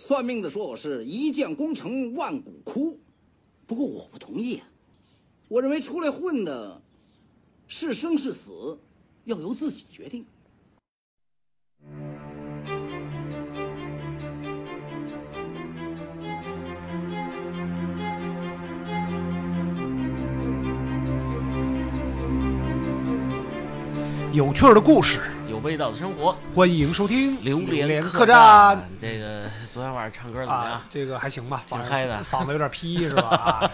算命的说我是一将功成万骨枯，不过我不同意啊。我认为出来混的，是生是死，要由自己决定。有趣的故事，味道的生活，欢迎收听《榴莲客栈》。这个昨天晚上唱歌怎么样？啊，这个还行吧，挺嗨的嗓子有点劈是吧？啊，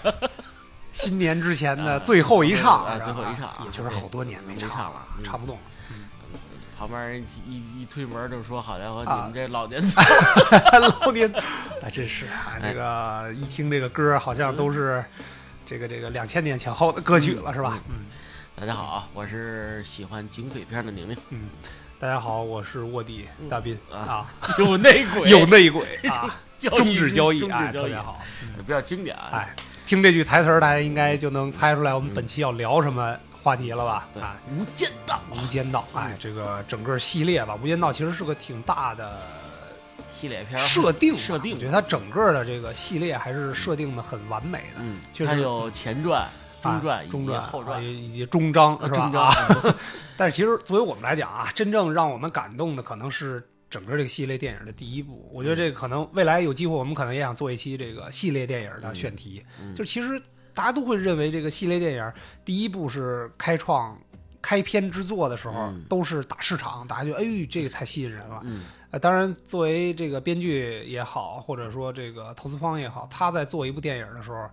新年之前的最后一唱，啊最后一唱啊也就是好多年没没唱唱了嗯唱不动。旁边人一一推门就说：“好家伙，啊你们这老年 组老年，啊，真是啊，这个一听这个歌，好像都是这个这个两千年前后的歌曲了，是吧？嗯大家好，我是喜欢警匪片的宁宁，嗯。大家好，我是卧底大斌。啊。啊，有内鬼，有内鬼。啊，终止交易，终哎，止交易。特别，好。比较经典啊。哎，听这句台词儿，大家应该就能猜出来我们本期要聊什么话题了吧？对。啊，，无间道，无间道，哎，这个整个系列吧，无间道其实是个挺大的系列片设定，设定。我觉得它整个的这个系列还是设定的很完美的，嗯，确实它有前传、中传、啊中传、啊后传，以及中章是吧？但是其实作为我们来讲啊，真正让我们感动的可能是整个这个系列电影的第一部。我觉得这个可能未来有机会，我们可能也想做一期这个系列电影的选题。嗯就其实大家都会认为这个系列电影第一部是开创。开篇之作的时候，嗯都是打市场，大家觉得哎，这个太吸引人了。嗯呃，当然，作为这个编剧也好，或者说这个投资方也好，他在做一部电影的时候，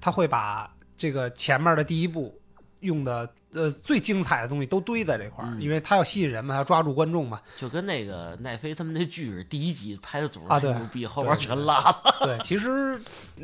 他会把这个前面的第一部用的呃最精彩的东西都堆在这块儿，嗯因为他要吸引人嘛，他要抓住观众嘛。就跟那个奈飞他们那剧是第一集拍的总是啊对很牛逼，后边对全拉了。对，其实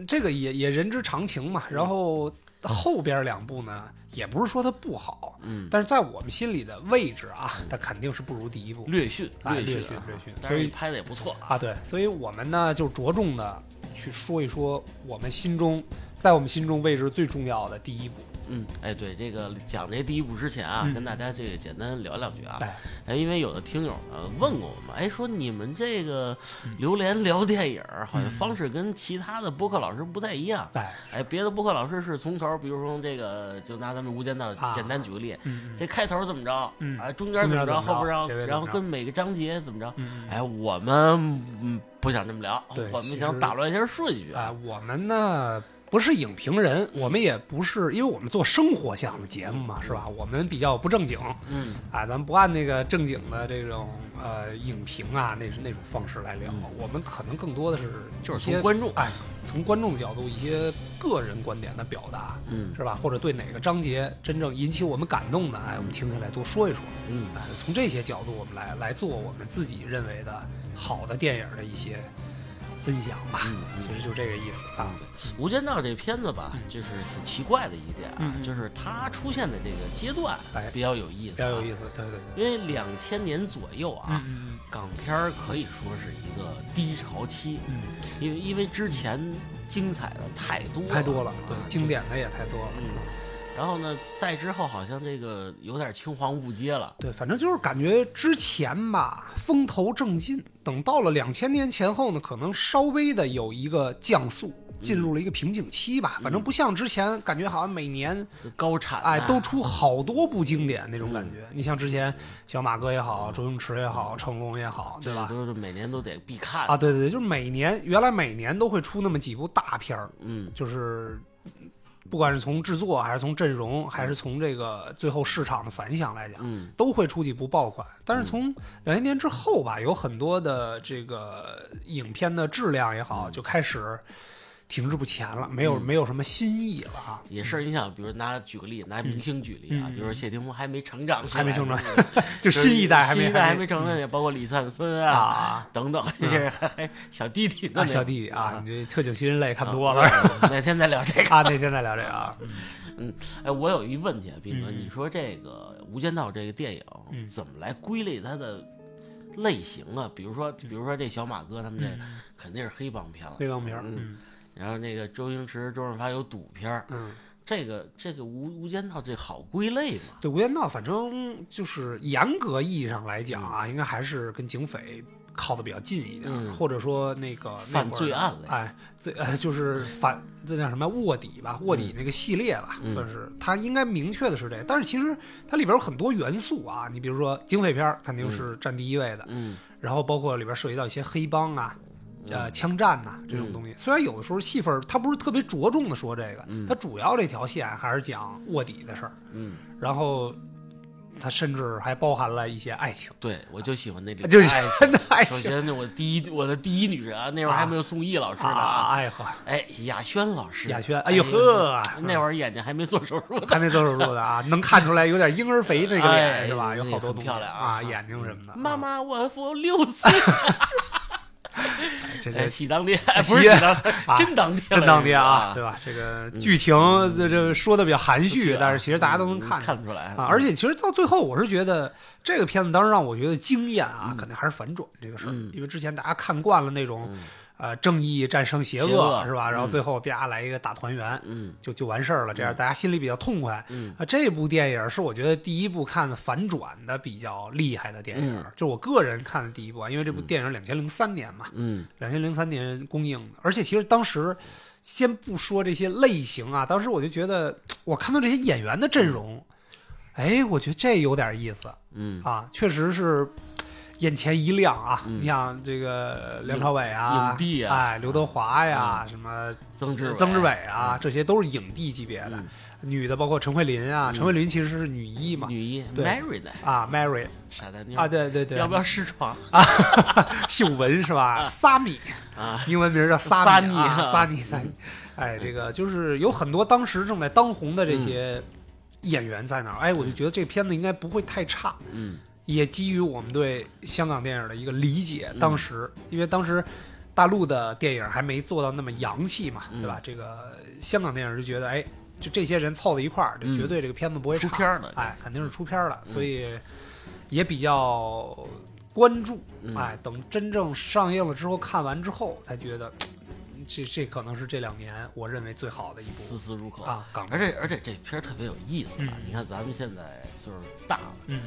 这个也也人之常情嘛。然后后边两部呢，也不是说它不好，嗯，但是在我们心里的位置啊，它肯定是不如第一部。略逊，啊略逊逊略逊但所以是拍的也不错啊。啊，对，所以我们呢就着重的去说一说我们心中，在我们心中位置最重要的第一步。嗯，哎，对，这个讲这第一步之前啊，嗯。跟大家这个简单聊两句啊。哎，哎，因为有的听友呢问过我们，哎，说你们这个嗯。榴莲聊电影儿好像方式跟其他的播客老师不太一样。哎，哎，别的播客老师是从头，比如说这个，就拿咱们《无间道啊》简单举个例，嗯这开头怎么着，嗯。啊，中间怎么着，后边然后跟每个章节怎么着，嗯，哎，我们嗯不想这么聊，我们想打乱一下顺序啊。啊。，我们呢不是影评人，我们也不是，因为我们做生活向的节目嘛，是吧？我们比较不正经嗯啊，咱们不按那个正经的这种呃影评啊那那种方式来聊，嗯我们可能更多的是就是从观众哎，从观众角度一些个人观点的表达。嗯是吧？或者对哪个章节真正引起我们感动的，哎，我们听下来多说一说。嗯哎，从这些角度，我们来来做我们自己认为的好的电影的一些分享吧。其实就这个意思啊。《无间道》这片子吧嗯，就是挺奇怪的一点啊就是它出现的这个阶段哎比较有意思，啊比较有意。思，对对对。因为两千年左右啊，嗯港片可以说是一个低潮期，嗯因为因为之前精彩的太多嗯，太多了，对啊，经典的也太多了。嗯然后呢，再之后好像这个有点青黄不接了。对，反正就是感觉之前吧风头正劲，等到了两千年前后呢，可能稍微的有一个降速，进入了一个瓶颈期吧。反正不像之前，感觉好像每年高产啊、哎，都出好多部经典那种感觉。你像之前小马哥也好，周星驰也好，成龙也好，对吧？都是每年都得必看啊，对对对，就是每年原来每年都会出那么几部大片儿，嗯就是不管是从制作还是从阵容，还是从这个最后市场的反响来讲，嗯都会出几部爆款。但是从两千年之后吧，有很多的这个影片的质量也好，就开始停滞不前了，没有、嗯。没有什么新意了啊。也是，你想，比如拿举个例，拿明星举例啊，嗯。比如说谢霆锋还没成长还没成长 就新一代还没新一代还没没成长，也包括李灿森啊啊。等等，这些还还小弟弟呢，啊，小弟弟啊，你这特警新人类看多了啊哪天再聊这个。啊。哪天再聊这个啊，嗯哎，我有一问题啊，斌哥，嗯你说这个《无间道》这个电影嗯。怎么来归类它的类型啊？比如说，比如说这小马哥他们这肯定是黑帮片了，黑帮片，嗯嗯然后那个周星驰、周润发有赌片儿，嗯。这个这个无无间道这好归类嘛？对《无间道》，反正就是严格意义上来讲啊，应该还是跟警匪靠的比较近一点，嗯或者说那个那犯会罪案类哎，罪呃就是反这叫什么卧底吧，卧底那个系列吧，嗯算是它应该明确的是这个，但是其实它里边有很多元素啊，你比如说警匪片儿肯定是占第一位的，嗯然后包括里边涉及到一些黑帮啊。呃，枪战呐、这种东西，虽然有的时候戏份他不是特别着重的说这个，嗯。它主要这条线还是讲卧底的事儿，嗯，然后它甚至还包含了一些爱情，对，我就喜欢那里就是爱真的爱首情先，那我第一我的第一女人啊，那会儿还没有宋轶老师呢啊，哎呵，哎，雅轩老师，雅轩，哎呦呵，那会儿眼睛还没做手术，还没做手术的啊，能看出来有点婴儿肥那个脸、哎是吧？有好多东西漂亮啊啊，眼睛什么的。妈啊，妈，我我六岁，这哎这喜当爹，不是喜喜当真当爹，真当爹啊，啊，对吧？这个剧情这这说的比较含蓄，但是其实大家都能看看得出来啊。而且其实到最后，我是觉得这个片子当时让我觉得惊艳啊，肯定还是反转这个事儿嗯，因为之前大家看惯了那种嗯呃正义战胜邪邪恶是吧？然后嗯最后啪来一个大团圆，嗯。就就完事儿了，这样大家心里比较痛快。嗯。啊，这部电影是我觉得第一部看的反转的比较厉害的电影，嗯。就我个人看的第一部啊，因为这部电影两千零三年嘛，嗯。两千零三年公映的，而且其实当时先不说这些类型啊，当时我就觉得我看到这些演员的阵容，哎，我觉得这有点意思。嗯。啊，确实是。眼前一亮啊！嗯。你像这个梁朝伟啊，影帝啊哎，刘德华呀，什么曾志曾志伟啊，这些都是影帝级别的。嗯。女的包括陈慧琳啊，嗯。陈慧琳其实是女一嘛，女一对。Mary 的。啊，Mary。傻蛋妞。啊，对对对，要不要试床 秀文是吧？萨米，啊？英文名叫萨米啊，啊。萨尼萨尼。哎，这个就是有很多当时正在当红的这些演员在那儿，哎，我就觉得这片子应该不会太差。嗯也基于我们对香港电影的一个理解，嗯。当时因为当时大陆的电影还没做到那么洋气嘛，嗯。对吧？这个香港电影就觉得，哎，就这些人凑在一块儿，就嗯。绝对这个片子不会差，出片儿了哎，肯定是出片儿了，嗯。所以也比较关注，嗯。哎，等真正上映了之后，看完之后才觉得，这这可能是这两年我认为最好的一部。丝丝入口。啊港而且而且这片儿特别有意思啊！嗯。你看咱们现在岁数大了，嗯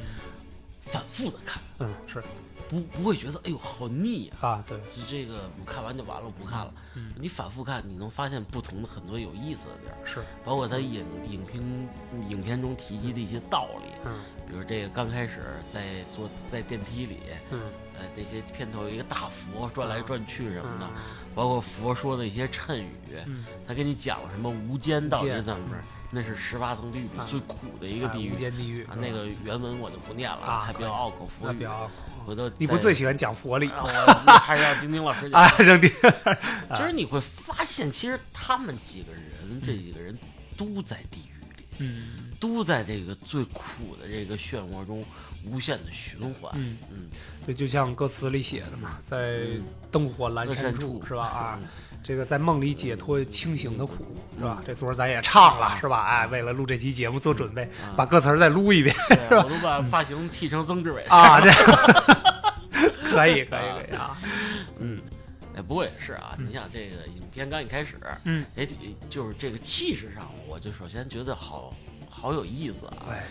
反复的看，嗯是。不不会觉得哎呦好腻啊！啊，对，就这个我看完就完了，我不看了。嗯。你反复看，你能发现不同的很多有意思的地儿，是，包括他影影评影片中提及的一些道理，嗯。比如这个刚开始在坐在电梯里，嗯。呃，那些片头有一个大佛转来转去什么的，嗯包括佛说的一些谶语，嗯，他给你讲了什么无间到底是怎么着？那是十八层地狱里啊最苦的一个地狱哎无。间地狱啊，那个原文我就不念了，啊它比较拗口佛语。回头你不最喜欢讲佛理啊我还是让丁丁老师讲。啊？扔地 其实你会发现，其实他们几个人，这几个人都在地狱里，嗯都在这个最苦的这个漩涡中无限的循环。嗯，嗯，对，就像歌词里写的嘛，在灯火阑珊处是吧？啊，嗯这个在梦里解脱清醒的苦是吧？这昨儿咱也唱了是吧？哎，为了录这期节目做准备，啊把歌词儿再撸一遍对，我都把发型剃成曾志伟。啊，这 可以可以可以啊，嗯哎，不过也是啊，你想这个影片刚一开始，嗯，也就是这个气势上，我就首先觉得好好有意思啊。哎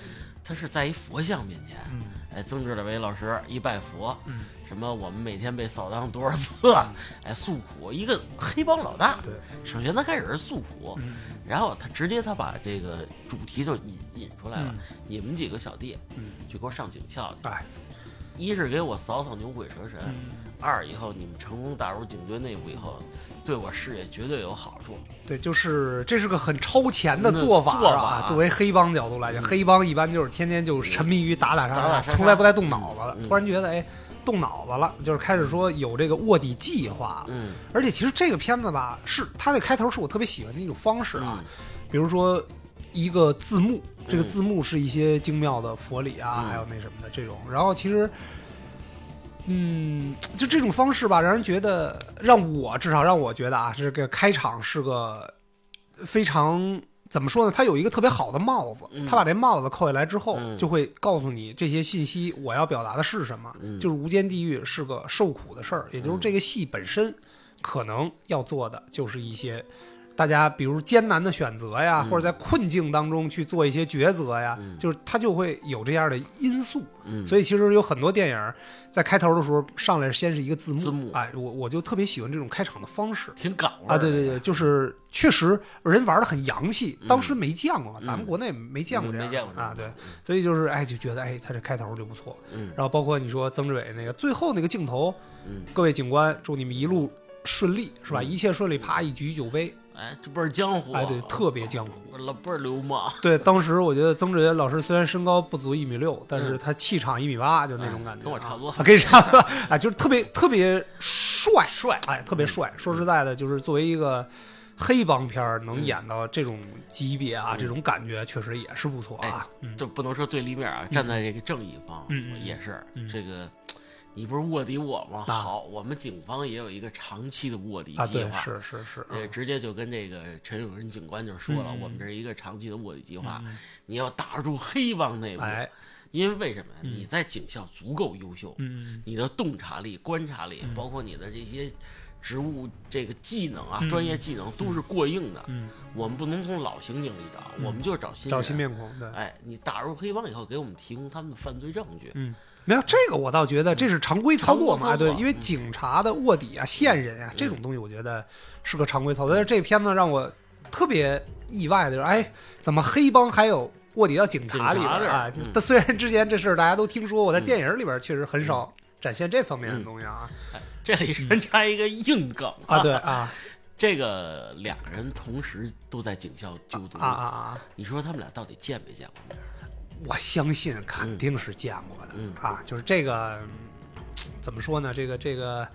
他是在一佛像面前，嗯。哎，曾志伟老师一拜佛，嗯，什么我们每天被扫荡多少次，哎，诉苦，一个黑帮老大，对，首先他开始是诉苦，嗯。然后他直接他把这个主题就引引出来了，嗯。你们几个小弟嗯，去给我上警校去，哎。一是给我扫扫牛鬼蛇神，嗯，二以后你们成功打入警队内部以后，对我事业绝对有好处。对，就是这是个很超前的做法啊。作为黑帮角度来讲，嗯黑帮一般就是天天就沉迷于打打杀杀，从来不带动脑子的。嗯突然觉得，哎，动脑子了，就是开始说有这个卧底计划了。嗯而且其实这个片子吧，是它的开头是我特别喜欢的一种方式啊，嗯比如说一个字幕，这个嗯字幕是一些精妙的佛理啊，嗯还有那什么的这种。然后其实，嗯，就这种方式吧，让人觉得让我至少让我觉得啊，这个开场是个非常。怎么说呢？它有一个特别好的帽子，嗯他把这帽子扣下来之后，嗯就会告诉你这些信息我要表达的是什么。嗯就是无间地狱是个受苦的事儿，也就是这个戏本身可能要做的就是一些大家比如艰难的选择呀，嗯。或者在困境当中去做一些抉择呀，嗯。就是它就会有这样的因素。嗯，所以其实有很多电影在开头的时候上来先是一个字幕，字幕。哎，我我就特别喜欢这种开场的方式。挺港味啊，对对对，就是确实人玩的很洋气，当时没见过，咱们嗯国内没见过这样没见过啊，对，所以就是哎就觉得哎他这开头就不错，嗯。然后包括你说曾志伟那个最后那个镜头，嗯，各位警官祝你们一路顺利是吧？嗯。一切顺利，啪一举酒杯，哎，这倍儿江湖啊，哎对，特别江湖。老倍儿流氓，对，当时我觉得曾志伟老师虽然身高不足一米六，但是他气场一米八，就那种感觉啊，嗯跟我差不多啊跟你差不多哎，就是特别特别帅，帅，哎，特别帅。说实在的，就是作为一个黑帮片儿，能演到这种级别啊，嗯这种感觉确实也是不错啊。嗯，就不能说对立面啊，站在这个正义方，也是嗯这个。你不是卧底我吗？啊好，我们警方也有一个长期的卧底计划。是是是，呃，直接就跟这个陈永仁警官就说了，我们这是一个长期的卧底计划，嗯你要打入黑帮内部。哎，因为为什么你在警校足够优秀，嗯你的洞察力、观察力，嗯包括你的这些职务这个技能啊、嗯专业技能都是过硬的。嗯，我们不能从老刑警里找，嗯我们就是找新找新面孔，对。哎，你打入黑帮以后，给我们提供他们的犯罪证据。嗯，没有这个，我倒觉得这是常规操作嘛。对，因为警察的卧底啊、线人啊这种东西，我觉得是个常规操作。但是这片子让我特别意外的就是，哎，怎么黑帮还有卧底到警察里边啊？就嗯但虽然之前这事儿大家都听说过，在嗯电影里边确实很少展现这方面的嗯东西啊。这里穿插一个硬梗啊，对啊 这个两个人同时都在警校就读啊啊啊！你说他们俩到底见没见过面？我相信肯定是见过的、嗯啊，就是这个嗯怎么说呢？这个这个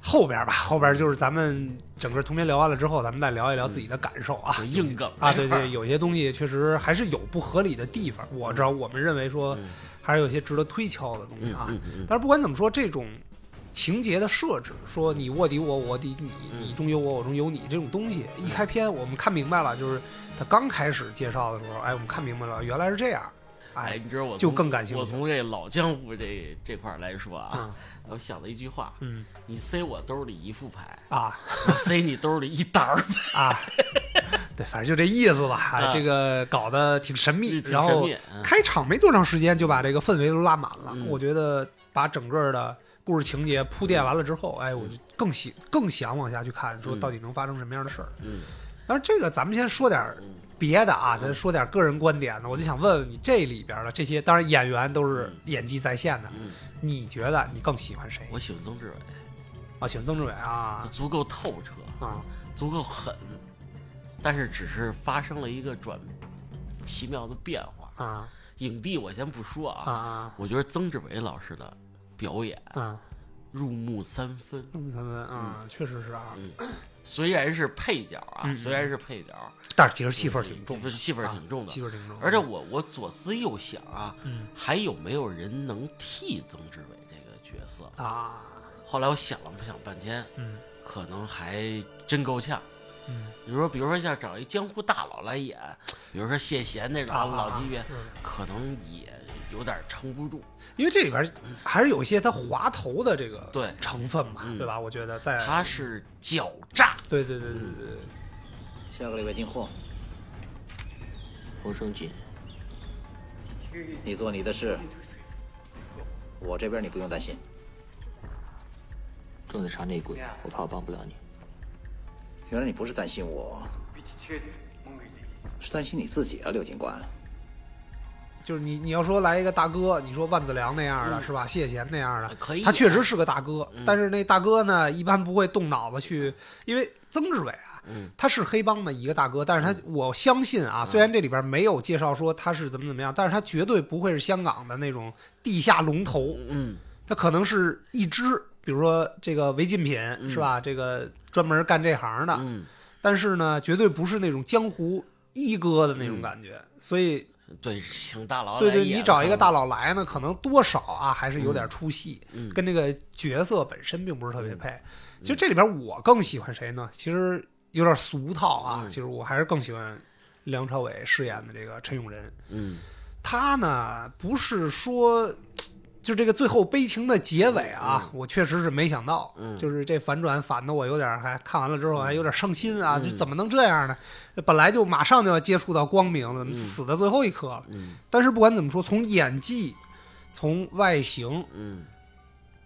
后边吧，后边就是咱们整个同篇聊完了之后，咱们再聊一聊自己的感受啊。就硬梗啊，对对，有些东西确实还是有不合理的地方。我知道，我们认为说嗯还是有些值得推敲的东西啊。但是不管怎么说，这种情节的设置，说你卧底我，我卧底你，嗯你中有我，我中有你，这种东西，一开篇我们看明白了，就是他刚开始介绍的时候，哎，我们看明白了，原来是这样，哎，哎，你知道我就更感兴趣我从这老江湖这这块儿来说啊，啊，我想了一句话：嗯你塞我兜里一副牌，啊我塞你兜里一沓儿牌。啊，对，反正就这意思吧。这个搞得挺神秘，挺然后开场没多长时间就把这个氛围都拉满了。嗯我觉得把整个的故事情节铺垫完了之后，哎，我就更喜更想往下去看，说嗯。到底能发生什么样的事儿。嗯。但是这个咱们先说点别的啊，咱说点个人观点的。我就想问问你，这里边的这些，当然演员都是演技在线的，嗯，你觉得你更喜欢谁？我喜欢曾志伟，啊，喜欢曾志伟啊。足够透彻，啊。足够狠，但是只是发生了一个转奇妙的变化。啊。影帝我先不说啊啊。我觉得曾志伟老师的表演啊！入木三分，入木三分啊，确实是啊，虽然是配角啊，嗯虽然是配角，但是其实戏份挺重的，戏份儿挺重的啊戏份挺重。而且我我左思右想啊，嗯还有没有人能替曾志伟这个角色？啊，后来我想了想半天，嗯可能还真够呛。嗯你说，比如说像找一江湖大佬来演，比如说谢贤那种啊老级别，可能也有点撑不住。因为这里边还是有一些他滑头的这个对成分嘛，嗯对吧？我觉得在他是狡诈，对对对对对对，下个礼拜进货，风声紧，你做你的事，我这边你不用担心。正在查内鬼，我怕我帮不了你。原来你不是担心我，是担心你自己啊，刘警官。就是你你要说来一个大哥，你说万梓良那样的、嗯。是吧？谢贤那样的，可以他确实是个大哥，嗯。但是那大哥呢，一般不会动脑子去，因为曾志伟啊，嗯。他是黑帮的一个大哥，但是他、我相信啊，虽然这里边没有介绍说他是怎么怎么样，但是他绝对不会是香港的那种地下龙头，嗯。他可能是一支，比如说这个违禁品、是吧？这个专门干这行的，嗯，但是呢，绝对不是那种江湖一哥的那种感觉，所以对，请大佬对对，你找一个大佬来呢，可能多少啊还是有点出戏，嗯跟这个角色本身并不是特别配。其实这里边我更喜欢谁呢？其实有点俗套啊，嗯其实我还是更喜欢梁朝伟饰演的这个陈永仁。嗯他呢不是说就这个最后悲情的结尾啊，我确实是没想到，嗯。就是这反转反的我有点还看完了之后还有点伤心啊，嗯。这怎么能这样呢？本来就马上就要接触到光明了，怎么嗯。死在最后一刻。了？嗯。但是不管怎么说，从演技、从外形嗯。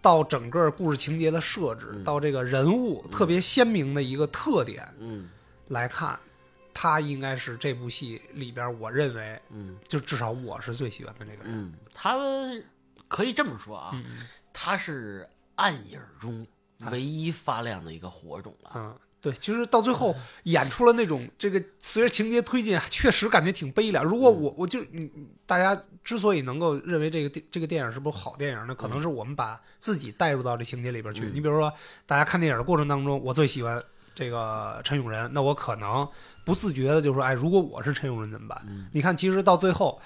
到整个故事情节的设置，嗯。到这个人物特别鲜明的一个特点嗯。来看，他应该是这部戏里边我认为嗯。就至少我是最喜欢的这个人。嗯，他们可以这么说啊，嗯他是暗影中唯一发亮的一个火种了。嗯，对，其实到最后演出了那种这个随着情节推进，确实感觉挺悲凉。如果我我就你你大家之所以能够认为这个电这个电影是部好电影，那可能是我们把自己带入到这情节里边去。嗯你比如说，大家看电影的过程当中，我最喜欢这个陈永仁，那我可能不自觉的就说，哎，如果我是陈永仁怎么办？嗯你看，其实到最后。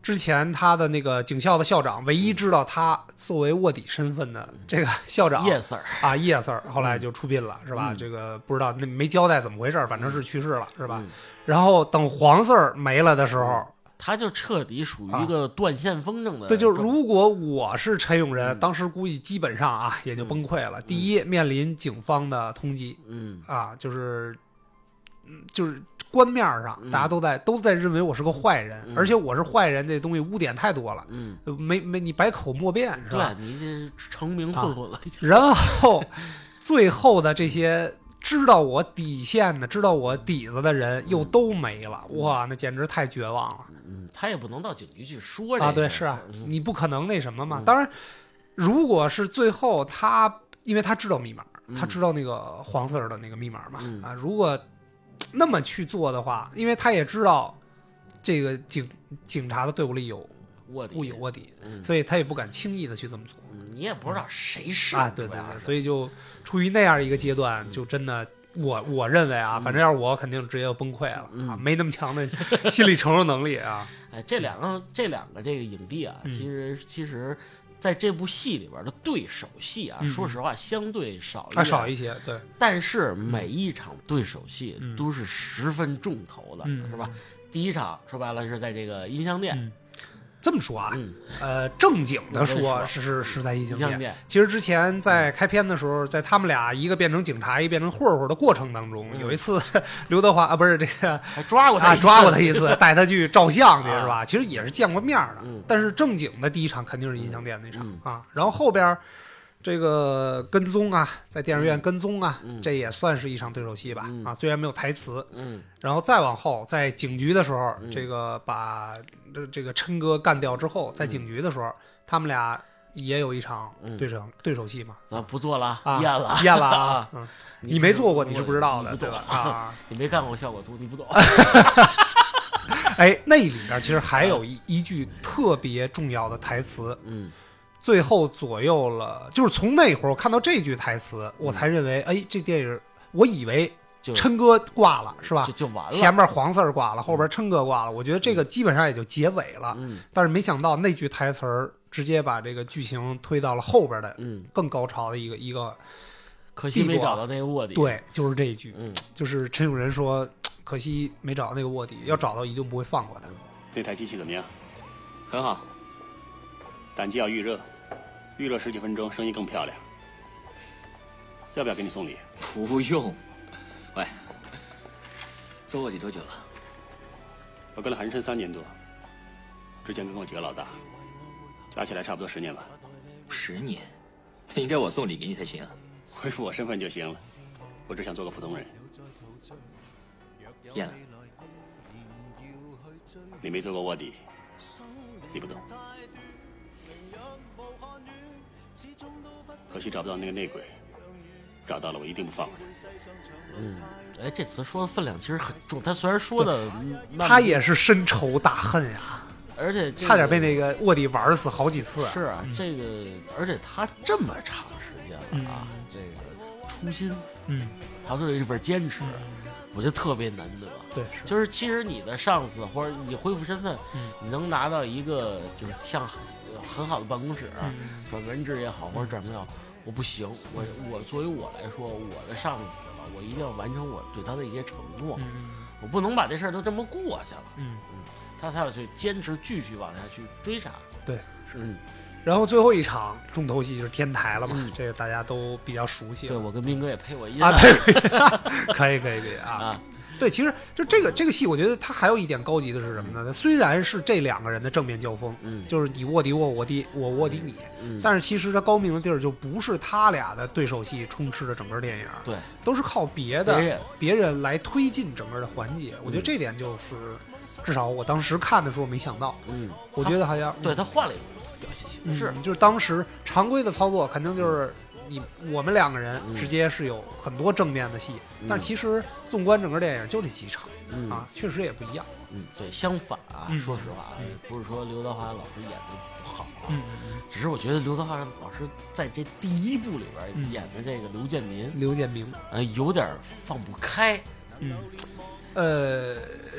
之前他的那个警校的校长，唯一知道他作为卧底身份的这个校长，叶 Sir，啊，叶 Sir 后来就出殡了，是吧？嗯。这个不知道那没交代怎么回事，反正是去世了，是吧？嗯。然后等黄 Sir 没了的时候，他就彻底属于一个断线风筝的。对，就是如果我是陈永仁，嗯。当时估计基本上啊也就崩溃了。第一，面临警方的通缉。嗯。啊，就是嗯就是官面上嗯大家都在都在认为我是个坏人，嗯而且我是坏人这东西污点太多了，嗯，没没你百口莫辩是吧对吧？你这成名混混了，已经。然后最后的这些知道我底线的、知道我底子的人又都没了，哇，那简直太绝望了嗯，他也不能到警局去说这啊！对，是啊，嗯你不可能那什么嘛。嗯当然，如果是最后他，因为他知道密码，嗯他知道那个黄 Sir 的那个密码嘛，嗯啊，如果那么去做的话，因为他也知道这个警警察的队伍里有卧底。有卧底，嗯。所以他也不敢轻易的去这么做。嗯你也不知道谁是啊，对对所以就处于那样一个阶段，就真的，我我认为啊，反正要是我，肯定直接就崩溃了啊，嗯没那么强的心理承受能力啊。哎，这两个这两个这个影帝啊，嗯。其实其实在这部戏里边的对手戏啊，嗯说实话相对少一啊，少一些，对，但是每一场对手戏嗯都是十分重头的，嗯是吧？第一场说白了是在这个音像店，嗯这么说啊，嗯，呃，正经的说说是是是在异形店。音像店，其实之前在开篇的时候，在他们俩一个变成警察，一个变成混混的过程当中，嗯。有一次 刘德华啊，不是这个还抓过他啊，抓过他一次，带他去照相去啊。是吧？其实也是见过面的，嗯。但是正经的第一场肯定是音像店那场、嗯。啊，然后后边儿这个跟踪啊，在电影院跟踪啊，嗯这也算是一场对手戏吧、嗯啊，虽然没有台词，嗯然后再往后在警局的时候，嗯这个把这这个琛哥干掉之后，在警局的时候，他们俩也有一场嗯对手、对手戏嘛。啊不做了，啊，验了，验了啊！嗯，你没做过，你是不知道的，对吧？啊，你没干过效果图，你不懂。哎，那里边其实还有一一句特别重要的台词，嗯最后左右了，就是从那会儿我看到这句台词，我才认为，哎，这电影，我以为就琛哥挂了，是吧就？就完了。前面黄四儿挂了，后边琛哥挂了，我觉得这个基本上也就结尾了。嗯但是没想到那句台词儿直接把这个剧情推到了后边的嗯，更高潮的一个一个，可惜没找到那个卧底。，对，就是这一句，嗯就是陈永仁说，可惜没找到那个卧底，要找到一定不会放过他。那台机器怎么样？很好，胆机要预热，预热十几分钟，声音更漂亮。要不要给你送礼？不用。喂，做卧底多久了？我跟了韩琛三年多，之前跟过几个老大，加起来差不多十年吧。十年，那应该我送礼给你才行啊。恢复我身份就行了，我只想做个普通人。燕了，你没做过卧底，你不懂。可惜找不到那个内鬼，找到了我一定不放过他。嗯，哎，这词说的分量其实很重。他虽然说的，他也是深仇大恨呀，而且这个差点被那个卧底玩死好几次。是啊，这个而且他这么长时间了啊，这个初心，嗯，他对这份坚持，我觉得特别难得。对，是，就是其实你的上司或者你恢复身份，嗯你能拿到一个就是像很很好的办公室，嗯转文职也好或者转不了，我不行，我我作为我来说，我的上司死了，我一定要完成我对他的一些承诺，嗯我不能把这事儿都这么过去了。嗯嗯。他他要去坚持，继续往下去追查。对，是，嗯然后最后一场重头戏就是天台了嘛，嗯这个大家都比较熟悉了。对我跟斌哥也配过音啊，对，可以可以可以啊。啊，对，其实就这个这个戏，我觉得它还有一点高级的是什么呢？虽然是这两个人的正面交锋，嗯就是你卧底我，我敌我卧底你，嗯，但是其实它高明的地儿就不是他俩的对手戏充斥着整个电影，对，都是靠别的别人别人来推进整个的环节。我觉得这点就是，至少我当时看的时候没想到，嗯，我觉得好像对他换了一种表现形嗯式，就是当时常规的操作肯定就是你我们两个人嗯。直接是有很多正面的戏，嗯。但其实纵观整个电影就这几场嗯。啊，确实也不一样。嗯，对，相反啊，嗯说实话，嗯不是说刘德华老师演的不好啊，嗯，只是我觉得刘德华老师在这第一部里边嗯。演的这个刘建民，刘建明，呃，有点放不开，嗯，呃，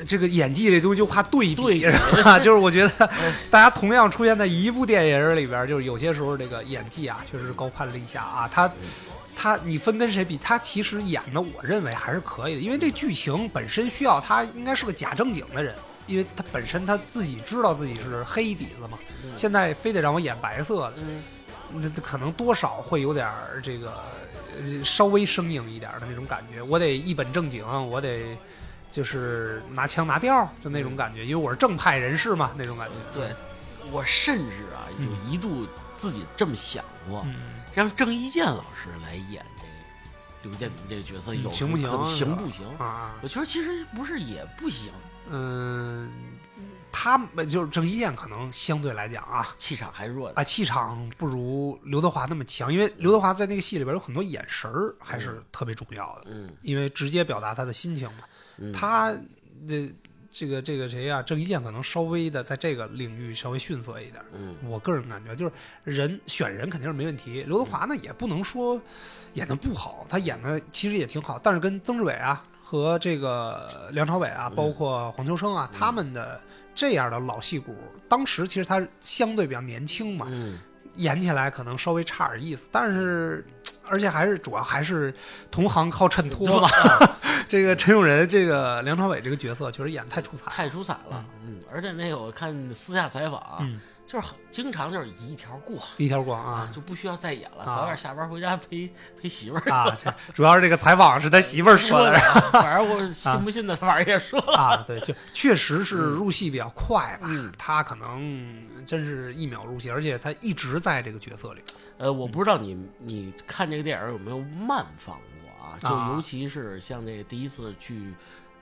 这个演技这东西就怕对比，对比 是吧？就是我觉得哎 大家同样出现在一部电影里边，就是有些时候这个演技啊，确实是高攀了一下啊。他他你分跟谁比？他其实演的，我认为还是可以的，因为这剧情本身需要他应该是个假正经的人。因为他本身他自己知道自己是黑底子嘛，嗯现在非得让我演白色的，嗯，那可能多少会有点儿这个呃稍微生硬一点儿的那种感觉。我得一本正经，我得就是拿腔拿调儿，就那种感觉，因为我是正派人士嘛，那种感觉。对，我甚至啊嗯有一度自己这么想过，嗯，让郑伊健老师来演这个刘建明这个角色，有嗯行不行行不行？啊，我觉得其实不是也不行，嗯，他们就是郑伊健，可能相对来讲啊。气场还弱啊，气场不如刘德华那么强，因为刘德华在那个戏里边有很多眼神儿还是特别重要的，嗯因为直接表达他的心情嘛。嗯，他这这个这个谁呀、郑伊健可能稍微的在这个领域稍微逊色一点。嗯。我个人感觉就是人选人肯定是没问题，刘德华呢也不能说演的不好，他演的其实也挺好，但是跟曾志伟啊和这个梁朝伟啊，嗯包括黄秋生啊，他们的这样的老戏骨，当时其实他相对比较年轻嘛，嗯。演起来可能稍微差点意思，但是而且还是主要还是同行靠衬托嘛。这个陈永仁这个梁朝伟这个角色确实演得太出彩了，太出彩了，嗯，而且那个我看私下采访就是很经常就是一条过一条过啊，啊就不需要再演了，啊早点下班回家陪陪媳妇儿啊，这主要是这个采访是他媳妇儿说的，反正我信不信的，反正也说了，啊，对，就确实是入戏比较快吧，嗯他可能真是一秒入戏，而且他一直在这个角色里。呃，我不知道你你看这个电影有没有慢放过啊？就啊尤其是像这个第一次去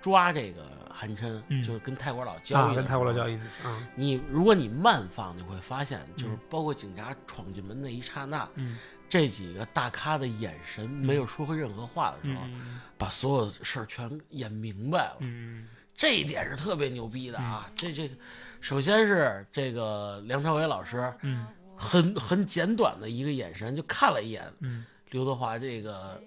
抓这个韩琛，嗯。就跟泰国佬交啊，易，跟泰国佬交。易，嗯你如果你慢放，你会发现，就是嗯包括警察闯进门那一刹那，嗯。这几个大咖的眼神没有说过任何话的时候，嗯把所有事儿全演明白了。嗯这一点是特别牛逼的啊！这这，首先是这个梁朝伟老师嗯。很很简短的一个眼神，就看了一眼嗯。刘德华这个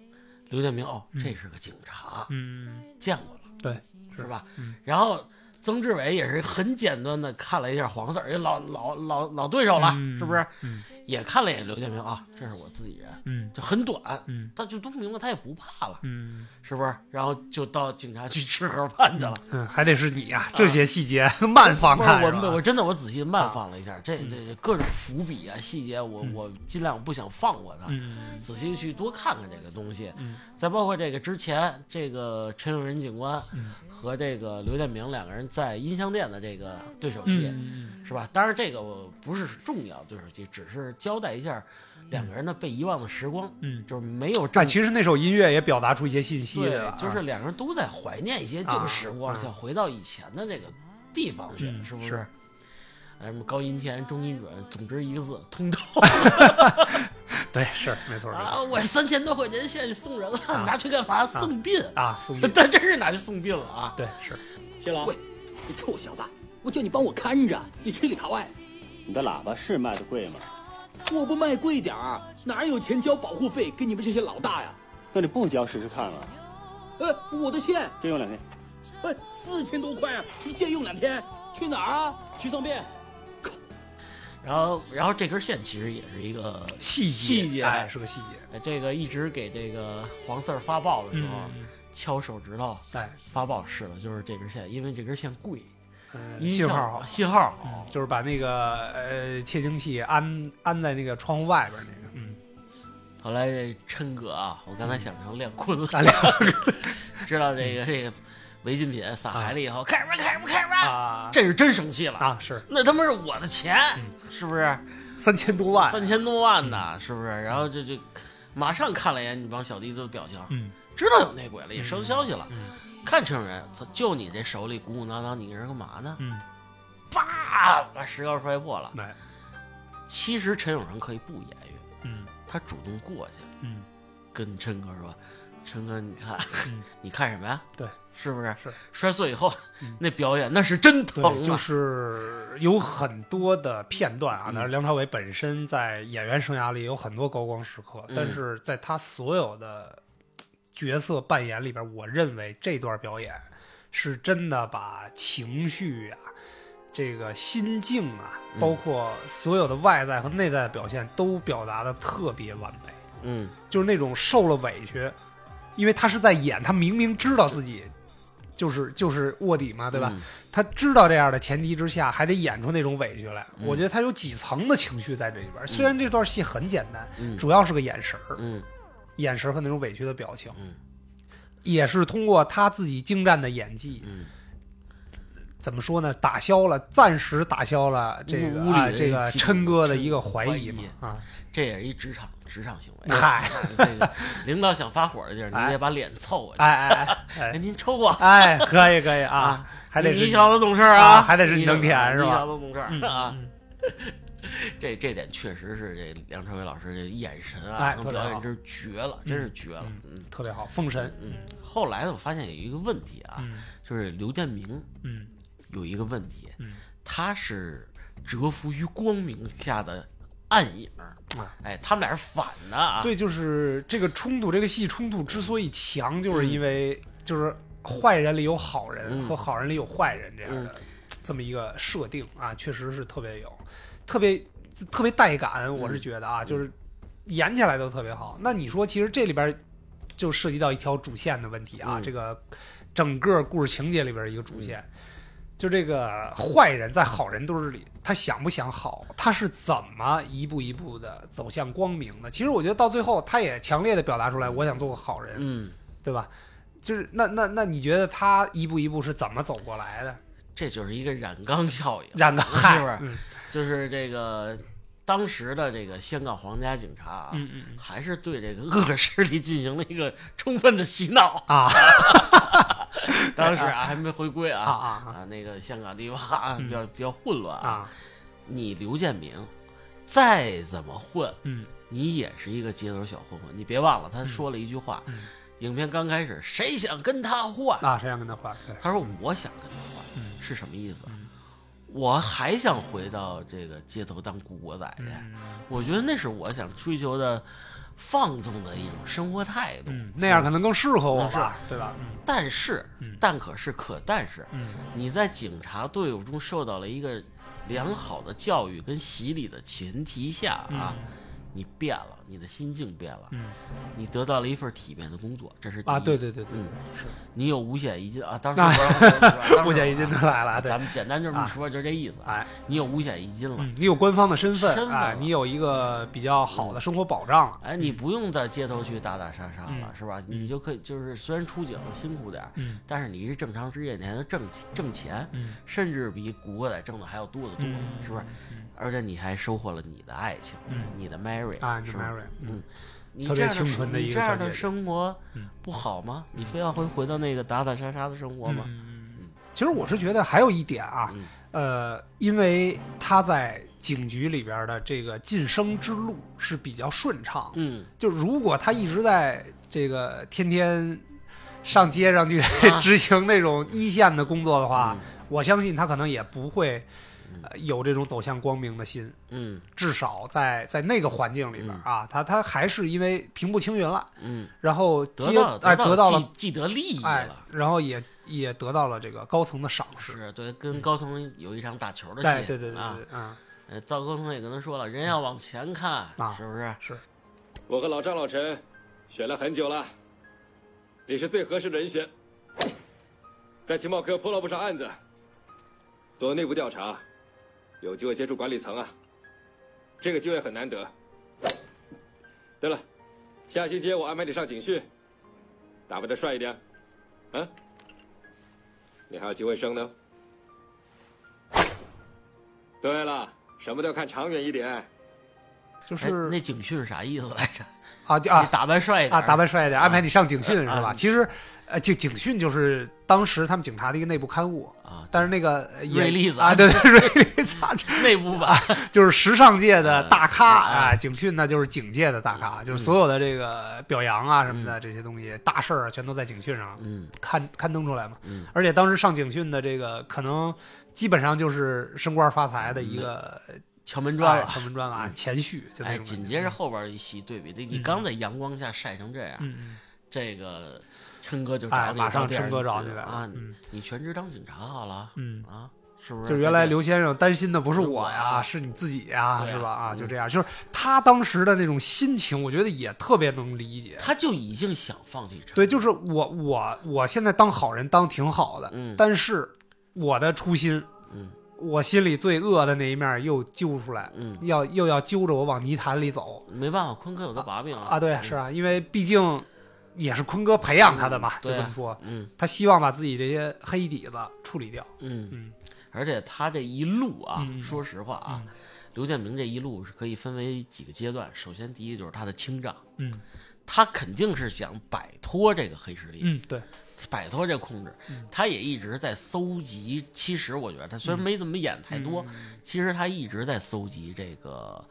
刘建明，哦，嗯。这是个警察，嗯，见过了，对，是吧？嗯。然后曾志伟也是很简单的看了一下黄 Sir，也老老老老对手了，嗯是不是？嗯也看了一眼刘建明啊，这是我自己人，嗯就很短，嗯他就都明白他也不怕了，嗯是不是？然后就到警察局吃盒饭去了。嗯，还得是你啊，这些细节 慢放不是我真的我仔细慢放了一下，这嗯这这各种伏笔啊细节，我我尽量不想放过他，嗯仔细去多看看这个东西。嗯再包括这个之前这个陈永仁警官嗯和这个刘建明两个人在音像店的这个对手戏，嗯是吧？当然这个我不是重要对手戏，只是交代一下两个人的被遗忘的时光，嗯，就是没有正但其实那首音乐也表达出一些信息对就是两个人都在怀念一些旧时光，啊想回到以前的这个地方去，嗯是不是？哎，什么高音甜、中音准，总之一个字，通透 对，是没错没啊！错我三千多块钱现在送人了，啊拿去干嘛？送殡。啊，送 殡。但真是拿去送殡了啊！对是，谢老喂，你臭小子，我叫你帮我看着，你吃里扒外。你的喇叭是卖的贵吗？我不卖贵点儿，哪有钱交保护费给你们这些老大呀？那你不交试试看了，呃，我的线，借用两天。呃，四千多块啊，你借用两天，去哪儿啊？去送殡。然后，然后这根线其实也是一个细节细节哎，是个细节，呃这个一直给这个黄四儿发报的时候，嗯，敲手指头对。发报试了，就是这根线，因为这根线贵，呃信号好，信号好。嗯，就是把那个呃窃听器安安在那个窗户外边那个，嗯，后来这琛哥啊，我刚才想成练坤子，咱俩 知道这个这个违禁品撒海里以后，开什么开什么开什么，啊。这是真生气了，啊是。那他妈是我的钱，是不是？三千多万，三千多万呢，是不是？然后这就马上看了一眼你帮小弟子的表情，嗯知道有内鬼了，也收消息了。嗯看陈人，操，就你这手里鼓鼓囊囊，你这是干嘛呢？嗯，叭，把石膏摔破了。来，其实陈永成可以不言语，嗯他主动过去嗯跟陈哥说：“陈哥，你看，嗯 你看什么呀？对，是不是？是摔碎以后，嗯那表演那是真疼就是有很多的片段啊。嗯那梁朝伟本身在演员生涯里有很多高光时刻，嗯但是在他所有的角色扮演里边，我认为这段表演是真的把情绪啊、这个心境啊，嗯包括所有的外在和内在的表现都表达的特别完美。嗯就是那种受了委屈，因为他是在演，他明明知道自己就是就是卧底嘛，对吧？嗯他知道这样的前提之下，还得演出那种委屈来。嗯我觉得他有几层的情绪在这里边。虽然这段戏很简单，嗯主要是个眼神儿，嗯眼神和那种委屈的表情，嗯也是通过他自己精湛的演技，嗯，怎么说呢？打消了，暂时打消了这个啊，这个琛哥的一个怀疑嘛啊。这也是一职场职场行为。嗨，这个领导想发火的地儿，你哎得把脸凑过去。哎哎哎您抽我？哎，可以可以啊 啊，还得是你小子懂事儿啊还得是你你能舔是吧你小子懂事啊。嗯这这点确实是这梁朝伟老师这眼神啊哎表演真是绝了，真是绝了。嗯特别好，封神，嗯。后来呢，我发现有一个问题啊，嗯就是刘建明嗯有一个问题，嗯他是蛰伏于光明下的暗影哎，他们俩是反的啊。对，就是这个冲突，这个戏冲突之所以强，就是因为就是坏人里有好人嗯和好人里有坏人这样的这么一个设定啊，确实是特别有，特别特别带感，我是觉得啊，就是演起来都特别好。那你说，其实这里边就涉及到一条主线的问题啊，嗯这个整个故事情节里边一个主线。就这个坏人在好人堆儿里，他想不想好？他是怎么一步一步的走向光明的？其实我觉得到最后，他也强烈的表达出来，我想做个好人，嗯，对吧？就是那那那，你觉得他一步一步是怎么走过来的？这就是一个染缸效应，染缸是不是？嗯。就是这个当时的这个香港皇家警察啊，嗯嗯还是对这个恶势力进行了一个充分的洗脑。啊。当时啊还没回归啊啊啊啊，那个香港地方啊嗯。比较比较混乱啊。啊。你刘建明再怎么混，嗯。你也是一个街头小混混。你别忘了，他说了一句话，嗯影片刚开始，谁想跟他换？啊，谁想跟他换？对，他说我想跟他换，嗯是什么意思？嗯我还想回到这个街头当古惑仔去。嗯我觉得那是我想追求的放纵的一种生活态度。嗯，那样可能更适合我吧，对吧？嗯但是嗯，但可是可但是，嗯你在警察队伍中受到了一个良好的教育跟洗礼的前提下啊，你变了，你的心境变了，嗯你得到了一份体面的工作，这是第啊，一对对对对，嗯是你有五险一金啊，当时 五险一金都来了，咱，们简单就这么说，就这意思。哎，你有五险一金了，嗯，你有官方的身份，身份你有一个比较好的生活保障了，哎，你不用在街头去打打杀杀了，嗯是吧？你就可以，就是虽然出警辛苦点，嗯但是你是正常职业，你还能挣挣钱，嗯甚至比古惑仔挣的还要多得多，嗯是不是？而且你还收获了你的爱情，嗯你的 Mary 啊，你是吧嗯。嗯，你这样这样的生活嗯。不好吗？你非要回回到那个打打杀杀的生活吗？嗯，其实我是觉得还有一点啊，嗯。呃，因为他在警局里边的这个晋升之路是比较顺畅，嗯，就如果他一直在这个天天上街上去啊。执行那种一线的工作的话，嗯。我相信他可能也不会、呃有这种走向光明的心。嗯至少在在那个环境里边啊，他他还是因为平步青云了，嗯，然后得接到得到了既既得利益哎了。，然后也也得到了这个高层的赏识。是对，跟高层有一场打球的戏，哎，对对对啊对，，嗯，呃，赵高峰也跟他说了，人要往前看，啊是不是？是，我和老张、老陈选了很久了，你是最合适的人选，在情报科破了不少案子，做内部调查，有机会接触管理层啊，这个机会很难得。对了，下星期我安排你上警训，打扮的帅一点，啊？你还有机会升呢。对了，什么都要看长远一点。哎就是那警训啥意思来着？啊就啊打扮帅一点啊，打扮帅一点，安排你上警训是吧？啊其实，呃，警警训就是当时他们警察的一个内部刊物，啊，但是那个瑞丽子啊，对对，瑞丽杂志 内部版就是时尚界的大咖啊警讯呢就是警界的大咖，就是所有的这个表扬啊什么的这些东西，大事儿啊全都在警讯上嗯刊刊登出来嘛。嗯而且当时上警讯的这个可能基本上就是升官发财的一个敲门砖了。哎敲门砖啊，前序哎。紧接着后边一席对比，你刚在阳光下晒成这样，这个琛哥就哎，找你马上琛哥找你来了啊！嗯你全职当警察好了嗯。啊，是不是？就原来刘先生担心的不是是我我呀，啊是你自己呀，啊是吧？啊，嗯就这样，就是他当时的那种心情，我觉得也特别能理解。他就已经想放弃陈对，就是我我我现在当好人当挺好的，嗯但是我的初心，嗯我心里最恶的那一面又揪出来，嗯，要又要揪着我往泥潭里走没办法，坤哥有个把柄啊！对，嗯是啊，因为毕竟也是坤哥培养他的嘛，就这么说，嗯。他希望把自己这些黑底子处理掉。嗯。嗯。而且他这一路啊，嗯说实话啊，嗯。刘建明这一路是可以分为几个阶段。首先，第一就是他的清账，嗯。他肯定是想摆脱这个黑势力，嗯，对，摆脱这控制。嗯。他也一直在搜集。其实我觉得他虽然没怎么演太多，嗯。其实他一直在搜集这个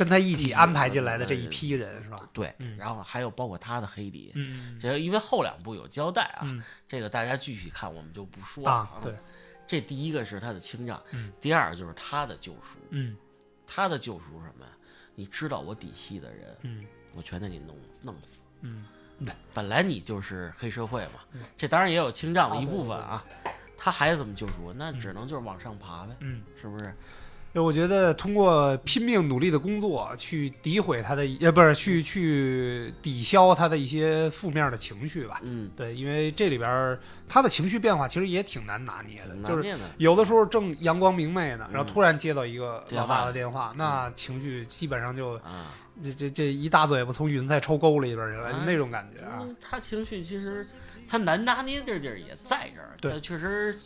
跟他一起安排进来的这一批人是吧？对嗯，然后还有包括他的黑底。嗯这因为后两部有交代啊，嗯这个大家具体看，我们就不说了啊，对，这第一个是他的清账，嗯第二就是他的救赎。嗯他的救赎是什么呀？你知道我底细的人，嗯我全得给你弄弄死。嗯本来你就是黑社会嘛，这当然也有清账的一部分啊。他还怎么救赎？那只能就是往上爬呗，嗯。是不是？就我觉得通过拼命努力的工作去诋毁他的，呃，不是去去抵消他的一些负面的情绪吧。嗯，对，因为这里边他的情绪变化其实也挺难拿捏的，就是。有的时候正阳光明媚呢，然后嗯突然接到一个老大的电话，那情绪基本上就啊，这这这一大嘴巴从云彩抽沟里边去了，就哎那种感觉啊。嗯他情绪其实他难拿捏的地儿也在这儿。对确实，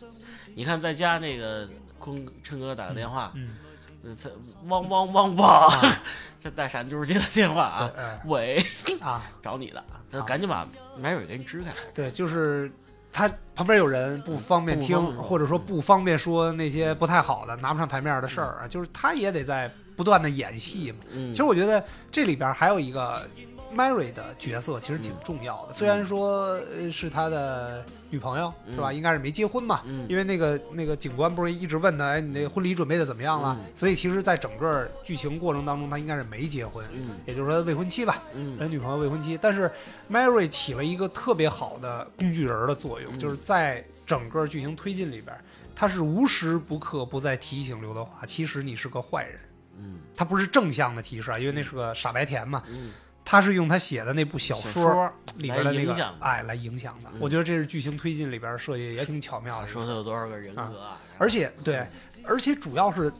你看在家那个坤琛哥打个电话，嗯，呃他汪汪汪汪，这大闪就是接的电话啊，喂，啊，找你的，他啊。赶紧把麦瑞给你支开。对，就是他旁边有人不方便听，或者说不方便说那些不太好的、拿不上台面的事儿啊，就是他也得在不断的演戏嘛。嗯，其实我觉得这里边还有一个 Mary 的角色，其实挺重要的。虽然说呃是他的女朋友，是吧？嗯应该是没结婚嘛。嗯因为那个那个警官不是一直问他，哎，你那婚礼准备的怎么样了？嗯所以其实，在整个剧情过程当中，他应该是没结婚，嗯也就是说未婚妻吧。嗯他女朋友未婚妻，但是 Mary 起了一个特别好的工具人的作用，嗯就是在整个剧情推进里边，他是无时不刻不在提醒刘德华，其实你是个坏人。嗯他不是正向的提示啊，因为那是个傻白甜嘛，嗯，他是用他写的那部小小说说里边的那个哎来影响的。嗯。我觉得这是剧情推进里边设计也挺巧妙的，说他有多少个人格啊？而且对，而且主要是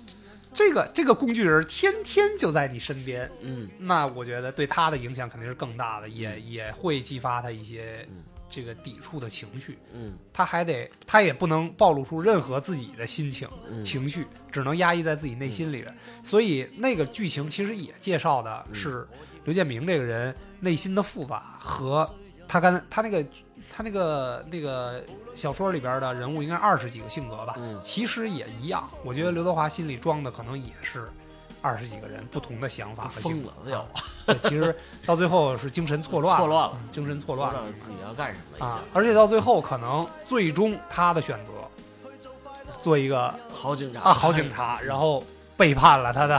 这个这个工具人天天就在你身边，嗯。那我觉得对他的影响肯定是更大的，也也会激发他一些嗯。这个抵触的情绪。嗯。他还得，他也不能暴露出任何自己的心情、嗯。情绪，只能压抑在自己内心里边。所以那个剧情其实也介绍的嗯。是刘建明这个人内心的复杂和他刚才他那个他那个那个小说里边的人物应该二十几个性格吧，嗯其实也一样。我觉得刘德华心里装的可能也是二十几个人不同的想法和性格疯了。要对，其实到最后是精神错乱，错乱了嗯精神错乱了知道自己要干什么啊！而且到最后，可能最终他的选择做一个。好警察啊好警察，然后背叛了他的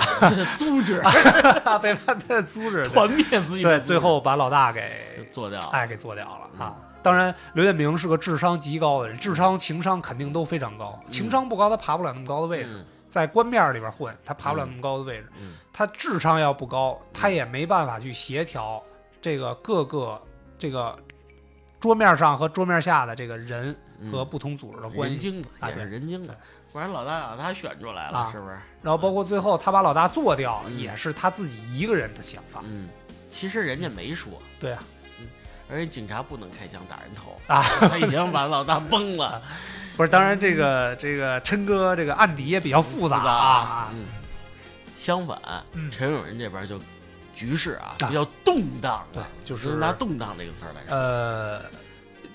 组 织 背叛他的组织，团灭自己对，最后把老大给做掉了。哎给做掉了啊！当然，刘建明是个智商极高的人，智商、情商肯定都非常高。情商不高，他爬不了那么高的位置。嗯在官面里边混，他爬不了那么高的位置。嗯他智商要不高，他也没办法去协调这个各个这个桌面上和桌面下的这个人嗯和不同组织的关系。人精的啊对人精的对，不然老大把他选出来了，啊是不是？然后包括最后他把老大做掉，嗯也是他自己一个人的想法。嗯，其实人家没说，对啊，而且警察不能开枪打人头啊，他已经把老大崩了，不是，当然这个这个琛哥这个案底也比较复杂啊。嗯，相反，嗯陈永仁这边就局势啊啊比较动荡啊，对就是拿动荡这个词儿来说，呃，